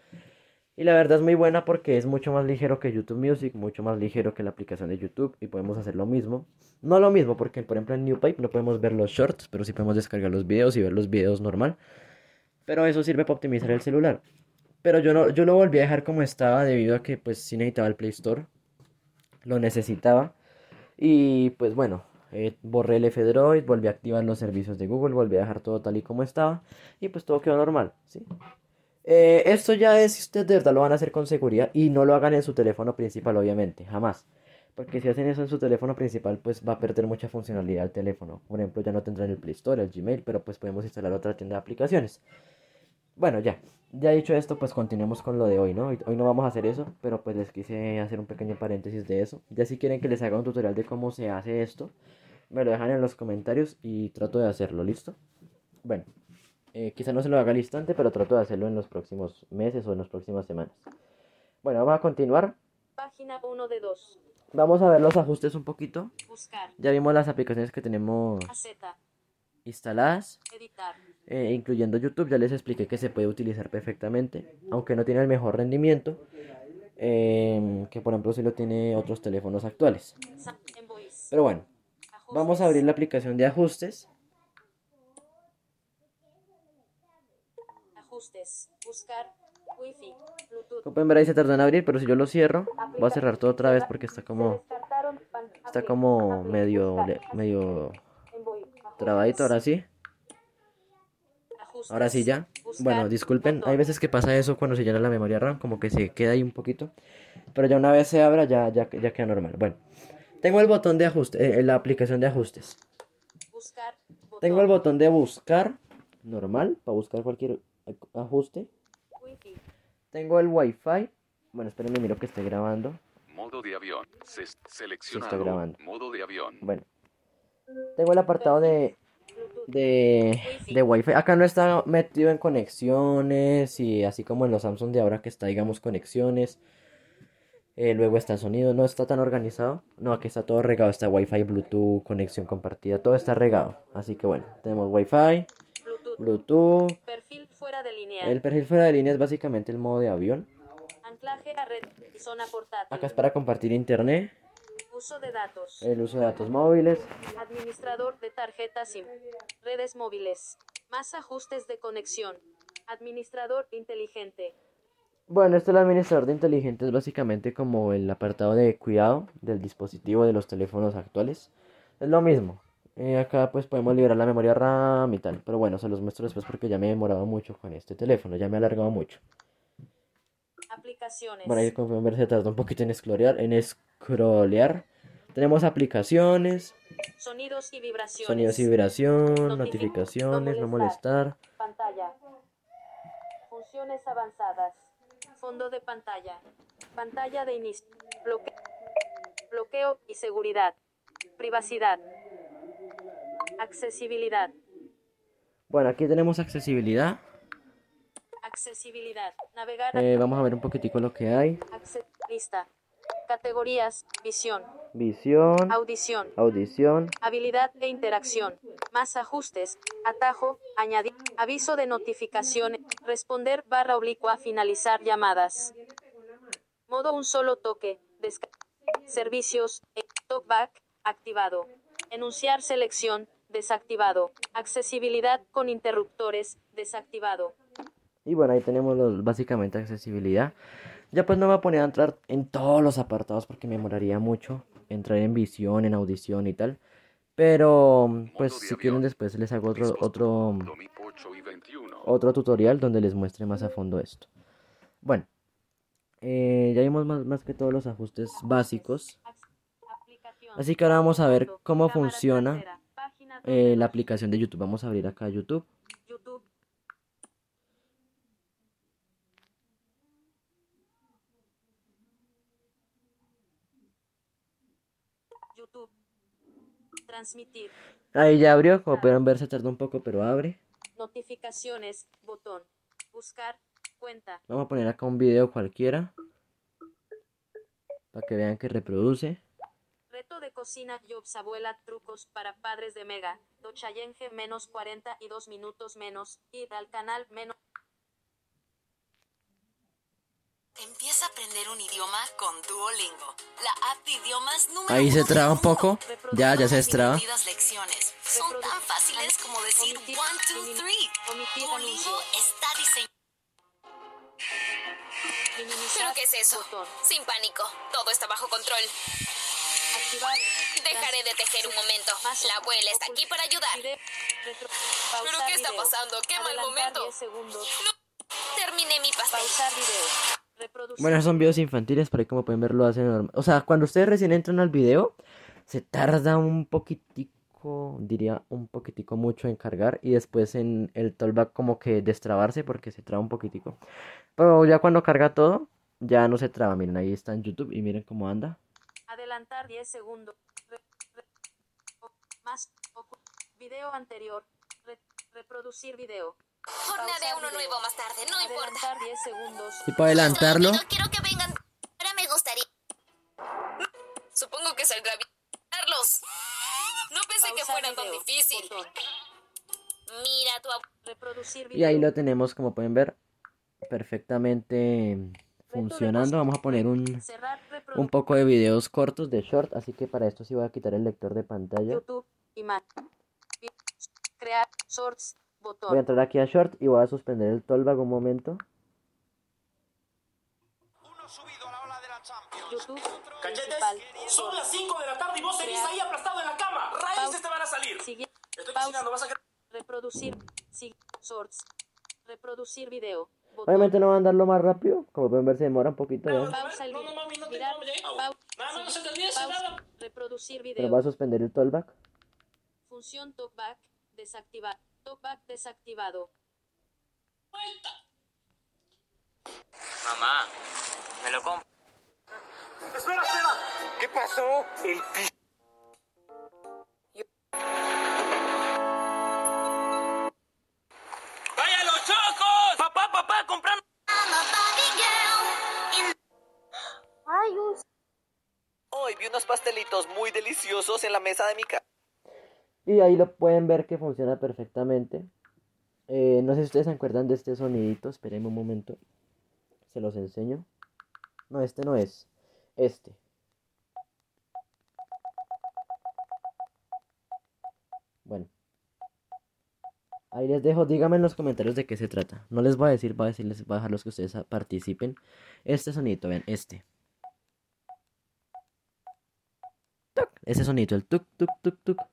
Y la verdad es muy buena porque es mucho más ligero que YouTube Music, mucho más ligero que la aplicación de YouTube y podemos hacer lo mismo. No lo mismo porque por ejemplo en NewPipe no podemos ver los shorts, pero sí podemos descargar los videos y ver los videos normal. Pero eso sirve para optimizar el celular. Pero yo no, yo lo volví a dejar como estaba debido a que pues sí necesitaba el Play Store. Lo necesitaba. Y pues bueno, eh, borré el F-Droid, volví a activar los servicios de Google, volví a dejar todo tal y como estaba. Y pues todo quedó normal, ¿sí? Eh, esto ya es si ustedes de verdad lo van a hacer con seguridad y no lo hagan en su teléfono principal, obviamente, jamás. Porque si hacen eso en su teléfono principal, pues va a perder mucha funcionalidad el teléfono. Por ejemplo, ya no tendrán el Play Store, el Gmail, pero pues podemos instalar otra tienda de aplicaciones. Bueno, ya. Ya dicho esto, pues continuemos con lo de hoy, ¿no? Hoy, no vamos a hacer eso, pero pues les quise hacer un pequeño paréntesis de eso. Ya si quieren que les haga un tutorial de cómo se hace esto, me lo dejan en los comentarios y trato de hacerlo, ¿listo? Bueno, eh, quizá no se lo haga al instante, pero trato de hacerlo en los próximos meses o en las próximas semanas. Bueno, vamos a continuar. Página 1 de 2. Vamos a ver los ajustes un poquito. Buscar. Ya vimos las aplicaciones que tenemos AZ. instaladas. Editar. eh, incluyendo YouTube, ya les expliqué que se puede utilizar perfectamente, aunque no tiene el mejor rendimiento em, que por ejemplo si lo tiene otros teléfonos actuales. Pero bueno. Vamos a abrir la aplicación de ajustes. Ajustes. Buscar. Wi-Fi. Bluetooth. Como pueden ver ahí se tardó en abrir, pero si yo lo cierro, voy a cerrar todo otra vez porque está como está como medio medio trabadito ahora sí. Ahora sí ya. Bueno, disculpen, hay veces que pasa eso cuando se llena la memoria RAM, como que se queda ahí un poquito. Pero ya una vez se abra, ya, ya, ya queda normal. Bueno, tengo el botón de ajuste, eh, la aplicación de ajustes. Buscar. Botón. Tengo el botón de buscar, normal, para buscar cualquier aj- ajuste. Wi-Fi. Tengo el Wi-Fi. Bueno, espérenme, miro que esté grabando. Modo de avión. Se- seleccionado. grabando. Modo de avión. Bueno, tengo el apartado de, de, de Wi-Fi. Acá no está metido en conexiones y así como en los Samsung de ahora que está, digamos, conexiones. Eh, luego está sonido, no está tan organizado. No, aquí está todo regado. Está Wi-Fi, Bluetooth, conexión compartida, todo está regado. Así que bueno, tenemos Wi-Fi, Bluetooth. Bluetooth. Perfil fuera de línea. El perfil fuera de línea es básicamente el modo de avión. Anclaje a red. Zona portátil. Acá es para compartir internet, Uso de datos. el uso de datos móviles. Administrador de tarjeta SIM. Redes móviles. Más ajustes de conexión. Administrador inteligente. Bueno, este es el administrador de inteligente, es básicamente como el apartado de cuidado del dispositivo de los teléfonos actuales. Es lo mismo. Eh, acá pues podemos liberar la memoria RAM y tal. Pero bueno, se los muestro después porque ya me he demorado mucho con este teléfono, ya me he alargado mucho. Aplicaciones. Bueno, ahí como ver se tardó un poquito en scrollear, en. Tenemos aplicaciones, Sonidos y vibraciones. sonidos y vibración, Notific- notificaciones, no no molestar. Pantalla. Funciones avanzadas. Fondo de pantalla. Pantalla de inicio. Bloque- Bloqueo y seguridad. Privacidad. Accesibilidad. Bueno, aquí tenemos accesibilidad. Accesibilidad. Navegar. Eh, vamos a ver un poquitico lo que hay. acce- Lista. Categorías. Visión. Visión, Audición. audición, Habilidad de interacción. Más ajustes. Atajo. Añadir. Aviso de notificación. Responder barra oblicua. Finalizar llamadas. Modo un solo toque. Servicios. eh, Talkback. Activado. Enunciar selección. Desactivado. Accesibilidad con interruptores. Desactivado. Y bueno, ahí tenemos los, básicamente accesibilidad. Ya pues no me voy a poner a entrar en todos los apartados porque me demoraría mucho entrar en visión, en audición y tal. Pero pues si quieren después les hago otro otro Domi 8 y 21. otro tutorial donde les muestre más a fondo esto. Bueno, eh, ya vimos más, más que todos los ajustes básicos. Así que ahora vamos a ver cómo funciona eh, la aplicación de YouTube. Vamos a abrir acá. YouTube. YouTube. Transmitir. Ahí ya abrió, como pueden ver se tardó un poco, pero abre. Notificaciones. Botón. Buscar. Cuenta. Vamos a poner acá un video cualquiera. Para que vean que reproduce. Reto de cocina Jobs abuela trucos para padres de Mega. Dochayenge menos 42 minutos menos. Ir al canal menos. Empieza a aprender un idioma con Duolingo, la app de idiomas número Ahí se traba un poco. Ya, ya se destraba. Lecciones. Son tan fáciles como decir Omitir- one, two, elimina- three. omitir Duolingo anuncio. está diseñado. ¿Pero qué es eso? Sin pánico, todo está bajo control. Dejaré de tejer un momento. La abuela está aquí para ayudar. ¿Pero qué está pasando? ¡Qué mal momento! 10 segundos. Terminé mi pastel. Pausar video. Bueno, son videos infantiles, por ahí como pueden ver lo hacen normal. O sea, cuando ustedes recién entran al video, se tarda un poquitico, diría un poquitico mucho en cargar y después en el tollback como que destrabarse porque se traba un poquitico. Pero ya cuando carga todo, ya no se traba. Miren, ahí está en YouTube y miren cómo anda. Adelantar 10 segundos. Re- re- o- más. video anterior. Re- reproducir video. Pausar uno nuevo más tarde, no importa. Adelantar 10 segundos. Y para adelantarlo, No quiero que vengan. Ahora me gustaría. Supongo que saldrá bien. Carlos. No pensé que fuera tan difícil. Botón. Mira tu. Reproducir video. y ahí lo tenemos como pueden ver perfectamente funcionando. Vamos a poner un, Cerrar un poco de videos cortos de short, así que para esto sí voy a quitar el lector de pantalla. YouTube. Imagen. Crear. Shorts. Voy a entrar aquí a short y voy a suspender el tollback un momento. YouTube. ¿Cachetes? Principal. Son las 5 de la tarde y vos seguís ahí aplastado en la cama. Raíces te van a salir. Siguiente. Estoy Pausa. cocinando, vas a. Reproducir. Sí. Shorts. Reproducir video. Botón. Obviamente no va a andarlo más rápido, como pueden ver se demora un poquito, ¿eh? Pausa el No, video. no, mami, no te Mirar. no, no se te olvide Pausa. nada. Reproducir pero va a suspender el tollback. Función talkback. Desactivar. Talkback desactivado. Mamá, me lo compro. Espera, espera. ¿Qué pasó? El pi... ¡Vaya los chocos! Papá, papá, comprando. Hoy vi unos pastelitos muy deliciosos en la mesa de mi casa. Y ahí lo pueden ver que funciona perfectamente. Eh, no sé si ustedes se acuerdan de este sonidito, espérenme un momento. Se los enseño. No, este no es. Este. Bueno. Ahí les dejo, díganme en los comentarios de qué se trata. No les voy a decir, voy a decirles, voy a dejarlos que ustedes participen. Este sonidito, vean, este. Ese sonito, el tuk tuk tuk tuk.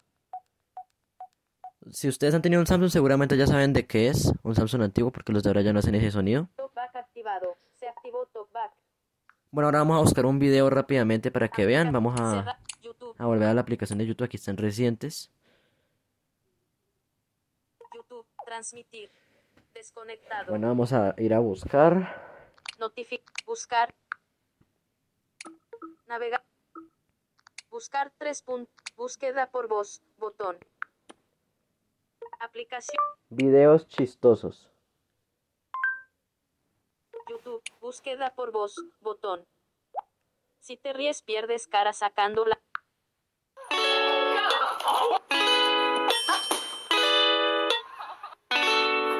Si ustedes han tenido un Samsung, seguramente ya saben de qué es. Un Samsung antiguo, porque los de ahora ya no hacen ese sonido. Talkback activado. Se activó talkback. Bueno, ahora vamos a buscar un video rápidamente para que vean. Vamos a, volver a la aplicación de YouTube. Aquí están recientes. YouTube. Transmitir. Desconectado. Bueno, vamos a ir a buscar. Notific. Buscar. Navegar. Buscar 3 puntos. Búsqueda por voz. Botón. Aplicación. Videos chistosos. YouTube. Búsqueda por voz. Botón. Si te ríes pierdes cara sacando la...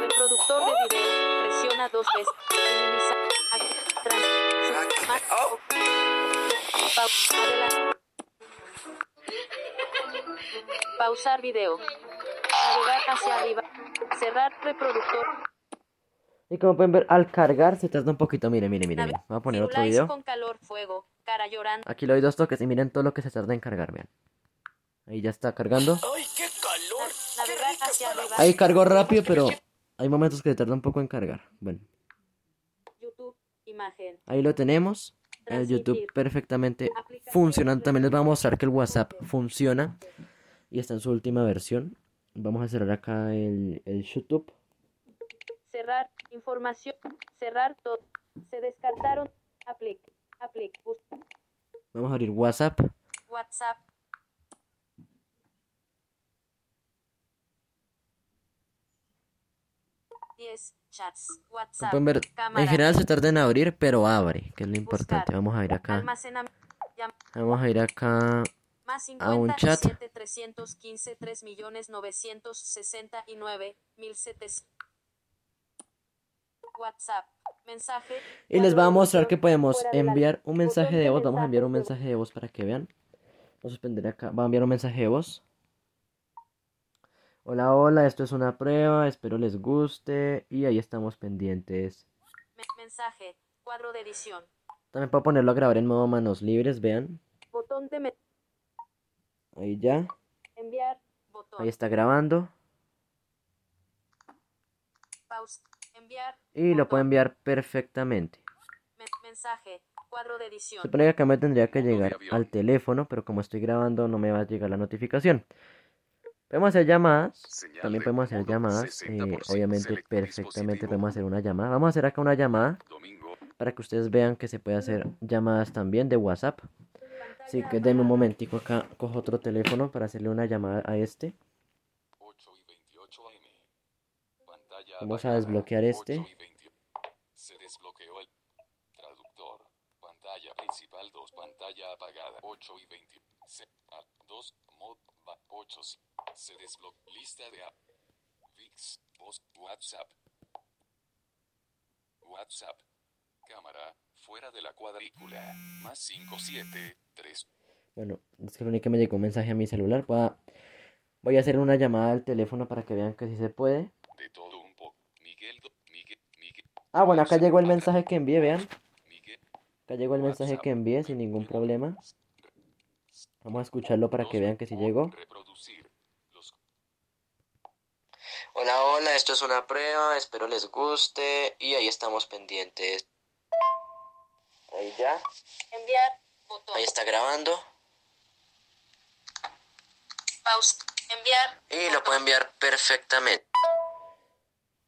Reproductor de video. Presiona dos veces. Minimiza. Pausar video. Navegar hacia arriba. Cerrar reproductor. Y como pueden ver, al cargar se tarda un poquito. Miren, miren, miren. miren. Voy a poner otro video. con calor, fuego, cara llorando. Aquí le doy dos toques y miren todo lo que se tarda en cargar, vean. Ahí ya está cargando. ¡Ay, qué calor! Navegar hacia arriba. Ahí cargó rápido, pero hay momentos que se tarda un poco en cargar. Bueno, YouTube, imagen. ahí lo tenemos. El YouTube perfectamente funcionando. También les voy a mostrar que el WhatsApp funciona y está en su última versión. Vamos a cerrar acá el, el YouTube. Cerrar, información, cerrar todo. Se descartaron. Aplic, aplic, Vamos a abrir WhatsApp. WhatsApp. Diez, chats, WhatsApp, ver, en general se tarda en abrir, pero abre, que es lo importante. Buscar. Vamos a ir acá. Vamos a ir acá. Más a un chat. 57 315 3 millones 969 1700 WhatsApp, mensaje. Y les va a mostrar que podemos enviar un mensaje de voz. Vamos a enviar un mensaje de voz para que vean. Vamos a suspender acá. Vamos a enviar un mensaje de voz. Hola, hola, esto es una prueba. Espero les guste. Y ahí estamos pendientes. Me- mensaje, cuadro de edición, También puedo ponerlo a grabar en modo manos libres. Vean. botón de me- Ahí ya. enviar, botón, Ahí está grabando. pausa, enviar, Y lo puedo enviar perfectamente. me- mensaje, cuadro de edición, Supone que acá me tendría que llegar al teléfono, pero como estoy grabando no me va a llegar la notificación. Podemos hacer llamadas, Señal también de podemos hacer llamadas, eh, 60% obviamente perfectamente podemos hacer una llamada. Vamos a hacer acá una llamada Domingo. para que ustedes vean que se puede hacer llamadas también de WhatsApp. Así que denme un momentico acá, cojo otro teléfono para hacerle una llamada a este. 8 y 28 AM. Pantalla Vamos a desbloquear este. 8 y 20. Se desbloqueó el traductor. Pantalla principal 2. Pantalla apagada. 8 y 20. Se, a, 2. Mod. Va, 8. Se desbloqueó. Lista de app. VIX. Voz. WhatsApp. WhatsApp. Cámara. Fuera de la cuadrícula. Más 57. 3. Bueno, es que lo único que me llegó un mensaje a mi celular. Voy a, voy a hacer una llamada al teléfono para que vean que sí se puede. De todo un poco. Miguel. Do- Miguel. Miguel. Ah, bueno, acá llegó el mensaje que envié, vean. Acá llegó el mensaje que envié sin ningún problema. Vamos a escucharlo para que vean que sí llegó. Hola, hola, esto es una prueba, espero les guste y ahí estamos pendientes. Ahí ya, enviar, botón, ahí está grabando pausa, enviar, y lo puedo enviar perfectamente.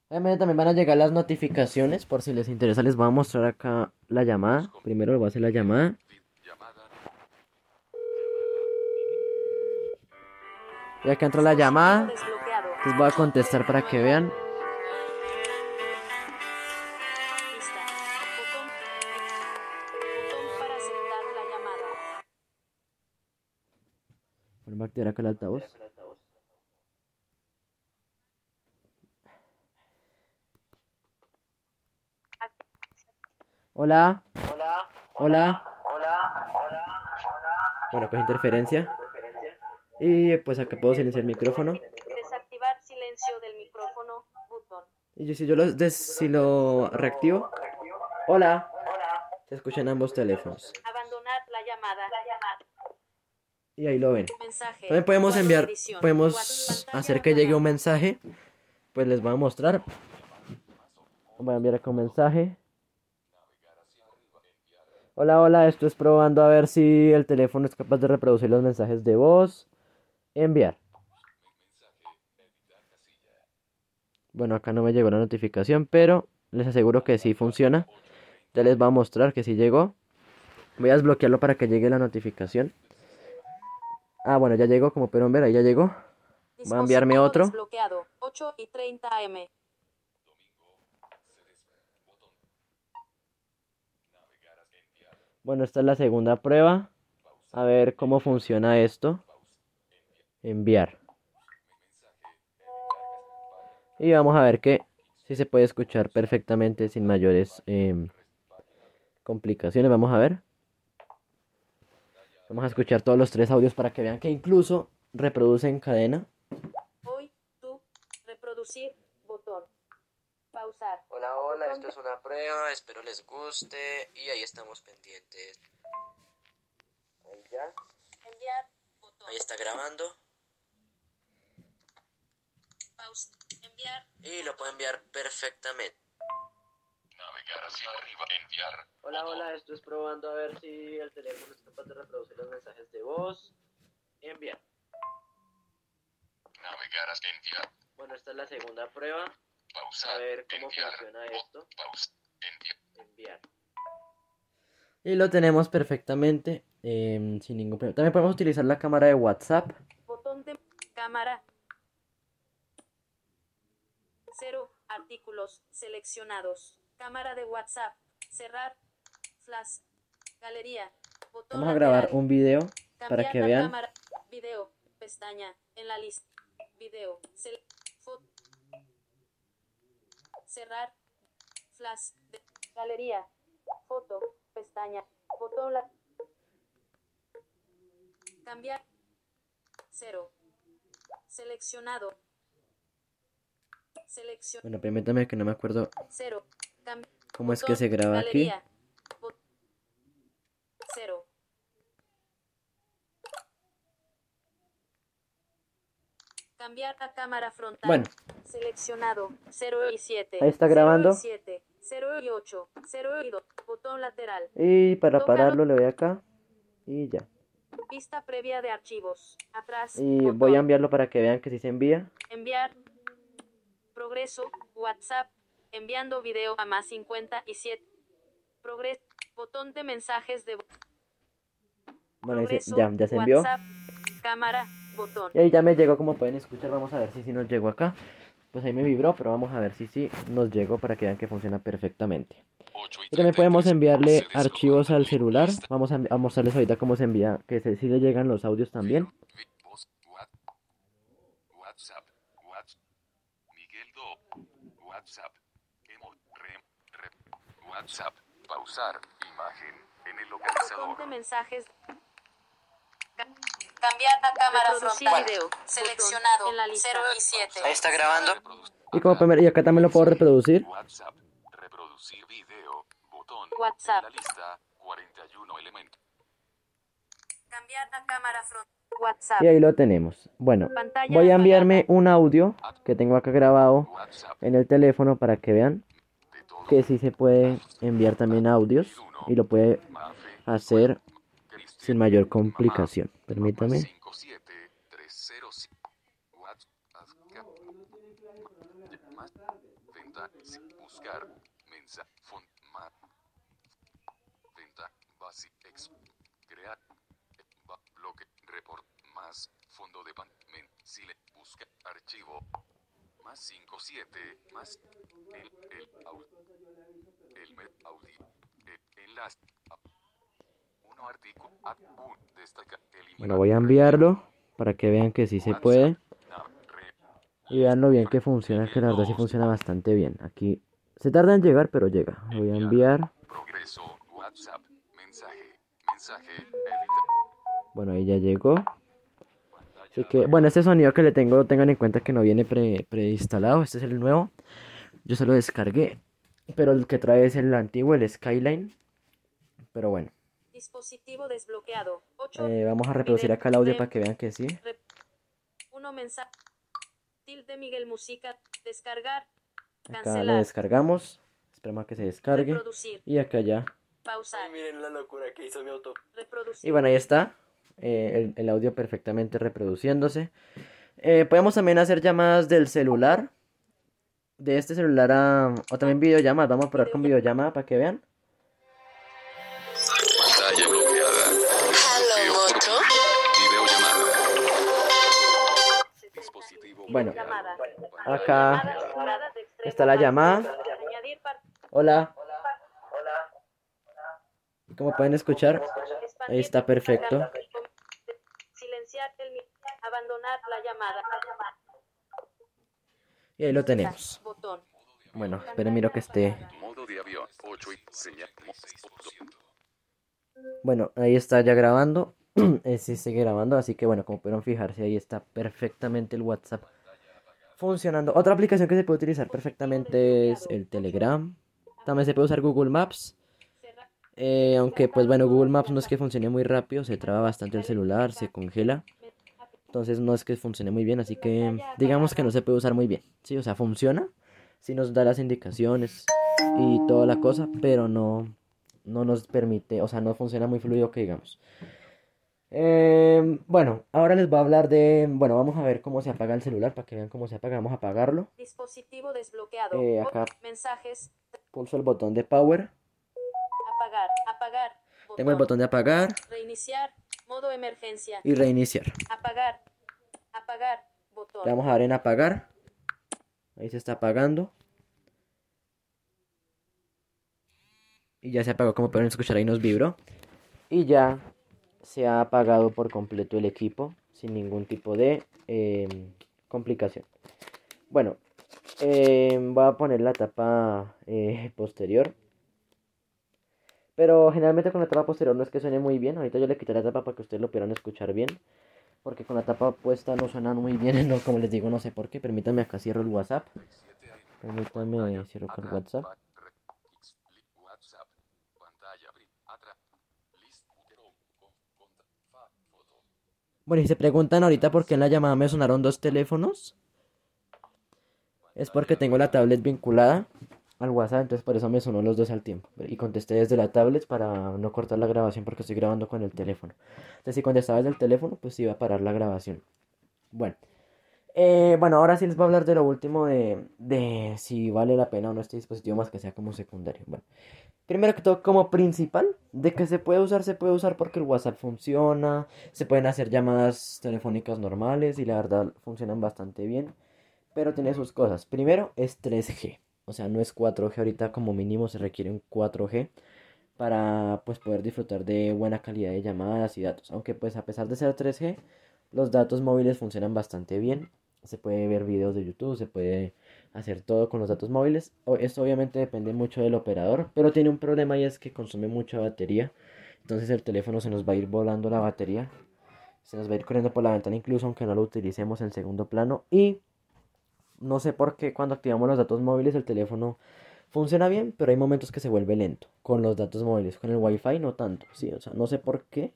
Obviamente también van a llegar las notificaciones, por si les interesa les voy a mostrar acá la llamada. Primero les voy a hacer la llamada. Y acá entra la llamada, les voy a contestar para que vean. Activar acá el altavoz. Hola. Hola. Hola. Bueno, pues interferencia. Y pues acá puedo silenciar el micrófono. desactivar silencio del micrófono, botón, Y yo, si yo lo, des- si lo reactivo. Hola. Se escuchan ambos teléfonos. abandonar la llamada, Y ahí lo ven. mensaje, También podemos enviar, podemos hacer que llegue un mensaje. Pues les voy a mostrar. Voy a enviar acá un mensaje. Hola, hola, esto es probando a ver si el teléfono es capaz de reproducir los mensajes de voz. Enviar. Bueno, acá no me llegó la notificación, pero les aseguro que sí funciona. Ya les va a mostrar que sí llegó. Voy a desbloquearlo para que llegue la notificación. Ah, bueno, ya llegó, como pueden ver, ahí ya llegó. Voy a enviarme otro. Desbloqueado. 8 y 30 am. Bueno, esta es la segunda prueba. A ver cómo funciona esto. Enviar. Y vamos a ver que si se puede escuchar perfectamente sin mayores em, complicaciones. Vamos a ver. Vamos a escuchar todos los tres audios para que vean que incluso reproduce en cadena. Hoy, tú, reproducir, botón. Pausar. Hola, hola, esto es una prueba, espero les guste y ahí estamos pendientes. Ahí ya, Enviar, botón. ahí está grabando Pausa. Enviar. y lo puede enviar perfectamente. Navegar hacia arriba. Enviar. Hola, hola, esto es probando a ver si el teléfono es capaz de reproducir los mensajes de voz. Enviar. Navegar hacia enviar. Bueno, esta es la segunda prueba. A ver cómo enviar. funciona esto. Pausa. Enviar. Enviar. Y lo tenemos perfectamente em, sin ningún problema. También podemos utilizar la cámara de WhatsApp. Botón de cámara. Cero artículos seleccionados. Cámara de WhatsApp. Cerrar. Flash. Galería. Botón Vamos a grabar un video para que vean. cámara. Video. Pestaña. En la lista. Video. Fo- Cerrar. Flash. de- Galería. Foto. Pestaña. Botón la. Cambiar. Cero. Seleccionado. Selección. Bueno, permítame que no me acuerdo Cero. Cómo es que se graba aquí. galería. Cero. Cambiar a cámara frontal. Bueno. Seleccionado. 0 y 7. Ahí está grabando. 7. 0 y 8. 0 y 2. Botón lateral. Y para pararlo le doy acá. Y ya. Vista previa de archivos. Atrás. Y botón. voy a enviarlo para que vean que sí se envía. Enviar. Progreso. WhatsApp. Enviando video a más 57. Progreso. Botón de mensajes de Bueno, ya, ya se envió. WhatsApp. Cámara. Botón. Y ahí ya me llegó, como pueden escuchar. Vamos a ver si sí nos llegó acá. Pues ahí me vibró, pero vamos a ver si sí nos llegó para que vean que funciona perfectamente. 8 y Y también podemos 33. enviarle archivos al celular. Vamos a, a mostrarles ahorita cómo se envía, que se, si le llegan los audios también. Vi- voz, what- WhatsApp. What- Miguel Do. WhatsApp. Emo. Rem. Rep. WhatsApp. Pausar. Imagen. En el Botón localizador. de mensajes. Cambiar a cámara Reproducir frontal. video. Seleccionado. En la lista. 0 y 7. Ahí está grabando. Y como ver, y acá también lo puedo reproducir. WhatsApp. Reproducir video. Botón. WhatsApp. En la lista. 41 elementos. Cambiar a cámara frontal. WhatsApp. Y ahí lo tenemos. Bueno, Pantalla voy a enviarme un audio que tengo acá grabado WhatsApp. en el teléfono para que vean. Que sí se puede enviar también audios y lo puede hacer sin mayor complicación. Permítame. 57-305. WhatsApp. Más. Venta. Buscar. Mensa. Font. Ma. Venta. Basic. Ex. Crear. Ba- bloque. Report. Más. Fondo de pan. Men. Sile. Busca. Archivo. Más 57. Más. El. El. El. Audi. El. Enlace. Uno artículo. Destaca. Bueno, voy a enviarlo para que vean que sí se puede. Y vean lo bien que funciona, que la verdad sí funciona bastante bien. Aquí se tarda en llegar, pero llega. Voy a enviar. Progreso. WhatsApp. Mensaje. Mensaje. Edita. Bueno, ahí ya llegó. Así que, bueno, este sonido que le tengo, tengan en cuenta que no viene pre- preinstalado. Este es el nuevo. Yo se lo descargué. Pero el que trae es el antiguo, el Skyline. Pero bueno, Dispositivo desbloqueado. 8. eh, vamos a reproducir acá el audio para que vean que sí. Uno mensaje. Tilde Miguel Música. Descargar. Acá lo Cancelar. descargamos. Esperemos a que se descargue. Reproducir. Y acá ya Pausar. miren la locura que hizo mi auto. Reproducir. Y bueno, ahí está. Eh, el, el audio perfectamente reproduciéndose. Eh, podemos también hacer llamadas del celular. De este celular a... O también videollamadas. Vamos a probar con videollamada para que vean. Pantalla bloqueada. Hello, Moto. Videollamada. Dispositivo Bueno, Llamada. acá está la llamada. Hola. Como pueden escuchar, ahí está perfecto. carga- Silenciar el mi- abandonar la llamada. Y ahí lo tenemos. Botón. Bueno, esperen, miro que esté. Modo de avión. 8 y señal. mo- 6%. Bueno, ahí está ya grabando. Eh, sí sigue grabando, así que bueno, como pudieron fijarse, ahí está perfectamente el WhatsApp funcionando. Otra aplicación que se puede utilizar perfectamente es el Telegram. También se puede usar Google Maps. Eh, aunque pues bueno, Google Maps no es que funcione muy rápido, se traba bastante el celular, se congela. Entonces no es que funcione muy bien, así que digamos que no se puede usar muy bien. Sí, o sea, funciona. Sí nos da las indicaciones y toda la cosa, pero no, no nos permite, o sea, no funciona muy fluido que digamos. Em, bueno, ahora les voy a hablar de, bueno, vamos a ver cómo se apaga el celular para que vean cómo se apaga. Vamos a apagarlo. Dispositivo desbloqueado. Eh, acá. Mensajes. Pulso el botón de power. Apagar. Apagar. Tengo el botón de apagar Reiniciar. Modo emergencia. y reiniciar. Apagar. Apagar. Botón. Le vamos a dar en apagar. Ahí se está apagando. Y ya se apagó, como pueden escuchar ahí nos vibró. Y ya se ha apagado por completo el equipo sin ningún tipo de em, complicación. Bueno, em, voy a poner la tapa eh, posterior. Pero generalmente con la tapa posterior no es que suene muy bien. Ahorita yo le quité la tapa para que ustedes lo pudieran escuchar bien. Porque con la tapa puesta no suena muy bien. No, como les digo, no sé por qué. Permítanme acá cierro el WhatsApp. Permítanme cierro con el WhatsApp. Bueno, y se preguntan ahorita por qué en la llamada me sonaron dos teléfonos. Es porque tengo la tablet vinculada al WhatsApp, entonces por eso me sonó los dos al tiempo. Y contesté desde la tablet para no cortar la grabación porque estoy grabando con el teléfono. Entonces si contestaba desde el teléfono, pues iba a parar la grabación. Bueno. Eh, bueno, ahora sí les voy a hablar de lo último de, de si vale la pena o no este dispositivo más que sea como secundario. Bueno, primero que todo como principal, de que se puede usar, se puede usar porque el WhatsApp funciona, se pueden hacer llamadas telefónicas normales y la verdad funcionan bastante bien, pero tiene sus cosas. Primero es 3G, o sea, no es 4G, ahorita como mínimo se requiere un 4G para pues poder disfrutar de buena calidad de llamadas y datos, aunque pues a pesar de ser 3G, los datos móviles funcionan bastante bien. Se puede ver videos de YouTube, se puede hacer todo con los datos móviles. Esto obviamente depende mucho del operador, pero tiene un problema y es que consume mucha batería. Entonces el teléfono se nos va a ir volando la batería. Se nos va a ir corriendo por la ventana incluso aunque no lo utilicemos en segundo plano. Y no sé por qué cuando activamos los datos móviles el teléfono funciona bien, pero hay momentos que se vuelve lento con los datos móviles. Con el wifi no tanto, sí, o sea, no sé por qué.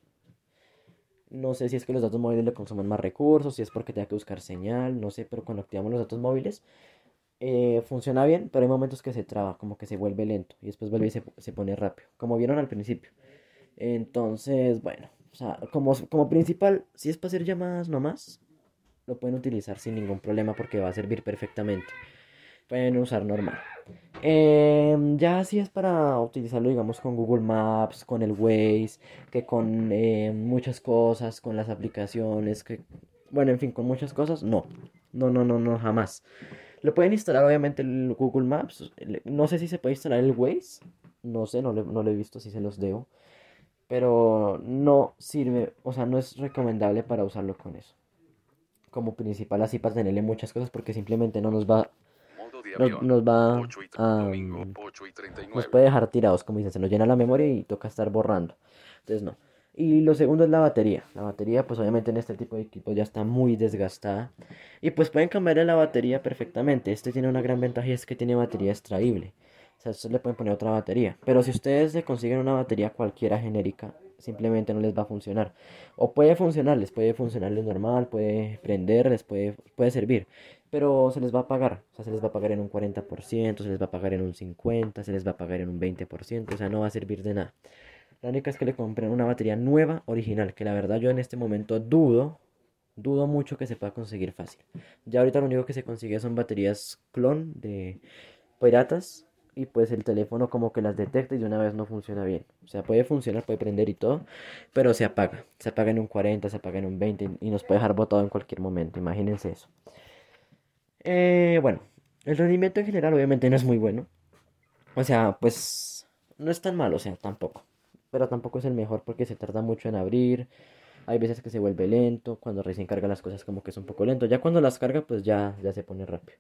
No sé si es que los datos móviles le consumen más recursos, si es porque tenga que buscar señal, no sé, pero cuando activamos los datos móviles eh, funciona bien, pero hay momentos que se traba, como que se vuelve lento y después vuelve y se, se pone rápido, como vieron al principio. Entonces, bueno, o sea, como, como principal, si es para hacer llamadas nomás, lo pueden utilizar sin ningún problema porque va a servir perfectamente. Pueden usar normal. Em, ya si es para utilizarlo, digamos, con Google Maps, con el Waze, que con eh, muchas cosas, con las aplicaciones, que, bueno, en fin, con muchas cosas, no. No, no, no, no, jamás. Lo pueden instalar, obviamente, el Google Maps. No sé si se puede instalar el Waze. No sé, no lo, no lo he visto, si se los debo. Pero no sirve, o sea, no es recomendable para usarlo con eso. Como principal, así para tenerle muchas cosas, porque simplemente no nos va nos, nos va 8 y a domingo, 8 y 39. nos puede dejar tirados, como dicen, se nos llena la memoria y toca estar borrando. Entonces no. Y lo segundo es la batería. La batería, pues obviamente en este tipo de equipos ya está muy desgastada. Y pues pueden cambiarle la batería perfectamente. Este tiene una gran ventaja y es que tiene batería extraíble. O sea, ustedes le pueden poner otra batería. Pero si ustedes le consiguen una batería cualquiera genérica, simplemente no les va a funcionar. O puede funcionar, les puede funcionar normal, puede prender, les puede, puede servir. pero se les va a pagar, o sea, se les va a pagar en un 40%, se les va a pagar en un 50%, se les va a pagar en un 20%, o sea, no va a servir de nada. La única es que le compren una batería nueva, original, que la verdad yo en este momento dudo, dudo mucho que se pueda conseguir fácil. Ya ahorita lo único que se consigue son baterías clon de piratas y pues el teléfono como que las detecta y de una vez no funciona bien. O sea, puede funcionar, puede prender y todo, pero se apaga. Se apaga en un 40, se apaga en un 20 y nos puede dejar botado en cualquier momento. Imagínense eso. Eh, bueno, el rendimiento en general obviamente no es muy bueno. O sea, pues no es tan malo, o sea, tampoco. Pero tampoco es el mejor porque se tarda mucho en abrir. Hay veces que se vuelve lento. Cuando recién carga las cosas como que es un poco lento. Ya cuando las carga pues ya, ya se pone rápido.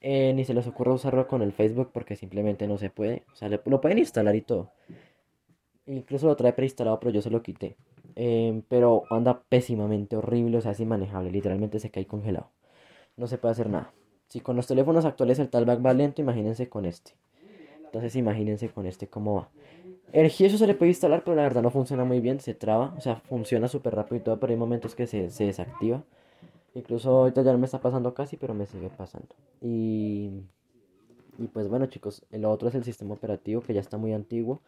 Eh, ni se les ocurra usarlo con el Facebook porque simplemente no se puede. O sea, lo pueden instalar y todo. Incluso lo trae preinstalado, pero yo se lo quité. Eh, pero anda pésimamente horrible, o sea, es inmanejable. Literalmente se cae congelado. No se puede hacer nada. Si con los teléfonos actuales el talback va lento, imagínense con este. Entonces imagínense con este cómo va. El GISO se le puede instalar, pero la verdad no funciona muy bien, se traba, o sea, funciona súper rápido y todo, pero hay momentos que se, se desactiva. Incluso ahorita ya no me está pasando casi, pero me sigue pasando. Y, y pues bueno chicos, el otro es el sistema operativo que ya está muy antiguo.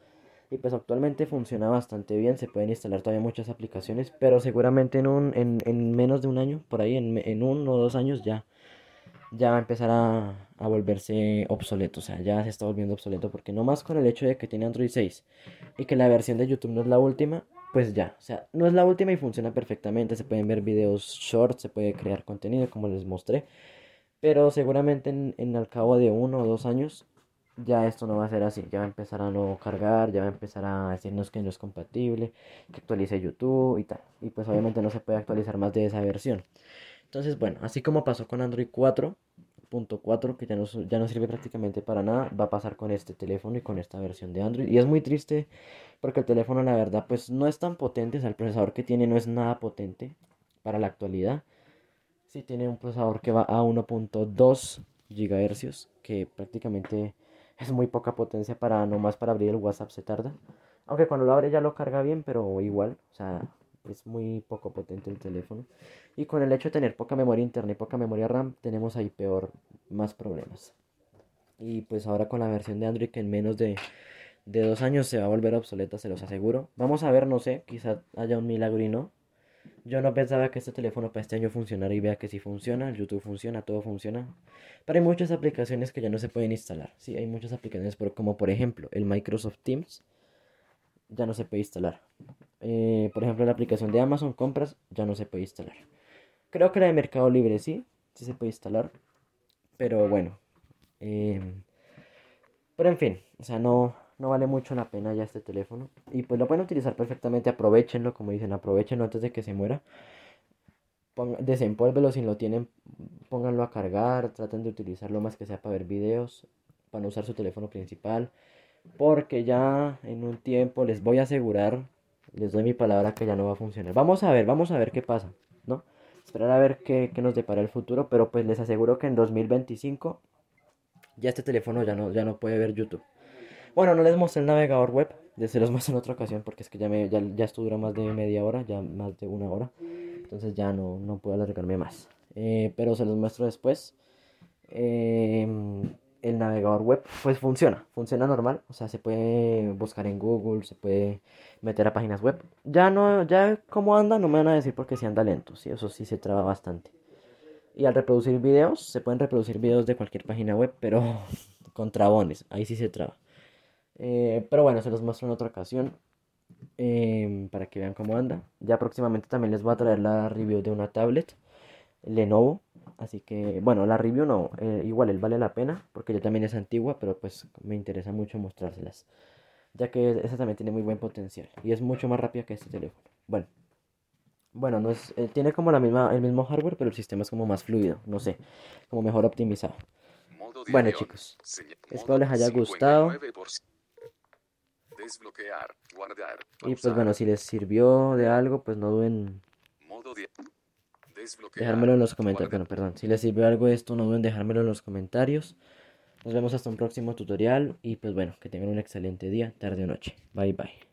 Y pues actualmente funciona bastante bien, se pueden instalar todavía muchas aplicaciones, pero seguramente en, un, en, en menos de un año, por ahí, en, en uno o dos años ya, ya va a empezar a, a, volverse obsoleto. O sea, ya se está volviendo obsoleto porque no más con el hecho de que tiene Android 6 y que la versión de YouTube no es la última, pues ya, o sea, no es la última y funciona perfectamente, se pueden ver videos shorts, se puede crear contenido como les mostré, pero seguramente en, en al cabo de uno o dos años ya esto no va a ser así, ya va a empezar a no cargar, ya va a empezar a decirnos que no es compatible, que actualice YouTube y tal, y pues obviamente no se puede actualizar más de esa versión. Entonces, bueno, así como pasó con Android 4, punto 4 que ya no, ya no sirve prácticamente para nada va a pasar con este teléfono y con esta versión de Android. Y es muy triste porque el teléfono la verdad pues no es tan potente o sea el procesador que tiene no es nada potente para la actualidad. Sí tiene un procesador que va a 1.2 GHz que prácticamente es muy poca potencia para nomás para abrir el WhatsApp se tarda. Aunque cuando lo abre ya lo carga bien pero igual o sea es muy poco potente el teléfono. Y con el hecho de tener poca memoria interna y poca memoria RAM, tenemos ahí peor, más problemas. Y pues ahora con la versión de Android que en menos de, de dos años se va a volver obsoleta, se los aseguro. Vamos a ver, no sé, quizás haya un milagro y no. Yo no pensaba que este teléfono para este año funcionara y vea que sí funciona, YouTube funciona, todo funciona. Pero hay muchas aplicaciones que ya no se pueden instalar. Sí, hay muchas aplicaciones como por ejemplo el Microsoft Teams ya no se puede instalar. Eh, por ejemplo, la aplicación de Amazon Compras ya no se puede instalar. Creo que la de Mercado Libre sí, sí se puede instalar. Pero bueno. Em, pero en fin, o sea, no, no vale mucho la pena ya este teléfono. Y pues lo pueden utilizar perfectamente, aprovechenlo, como dicen, aprovechenlo antes de que se muera. Desempólvelo si lo tienen, pónganlo a cargar, traten de utilizarlo más que sea para ver videos, para no usar su teléfono principal. Porque ya en un tiempo les voy a asegurar, les doy mi palabra que ya no va a funcionar. Vamos a ver, vamos a ver qué pasa, ¿no? Esperar a ver qué, qué nos depara el futuro, pero pues les aseguro que en 2025 ya este teléfono ya no, ya no puede ver YouTube. Bueno, no les mostré el navegador web, se los muestro en otra ocasión porque es que ya, me, ya, ya esto dura más de media hora, ya más de una hora. Entonces ya no, no puedo alargarme más. Eh, pero se los muestro después. Eh, el navegador web pues funciona, funciona normal, o sea, se puede buscar en Google, se puede meter a páginas web. Ya no, ya como anda, no me van a decir porque si anda lento, sí, eso sí se traba bastante. Y al reproducir videos, se pueden reproducir videos de cualquier página web, pero con trabones, ahí sí se traba. Eh, pero bueno, se los muestro en otra ocasión eh, para que vean cómo anda. Ya próximamente también les voy a traer la review de una tablet Lenovo Así que, bueno, la review no, eh, igual él vale la pena, porque ya también es antigua, pero pues me interesa mucho mostrárselas. Ya que esa también tiene muy buen potencial y es mucho más rápida que este teléfono. Bueno, bueno, no es, eh, tiene como la misma, el mismo hardware, pero el sistema es como más fluido, no sé, como mejor optimizado. Bueno chicos, espero les haya gustado. Desbloquear, guardar, y pues bueno, si les sirvió de algo, pues no duden dejármelo en los comentarios. Bueno, perdón. Si les sirvió algo esto, no duden en dejármelo en los comentarios. Nos vemos hasta un próximo tutorial y pues bueno, que tengan un excelente día, tarde o noche. Bye bye.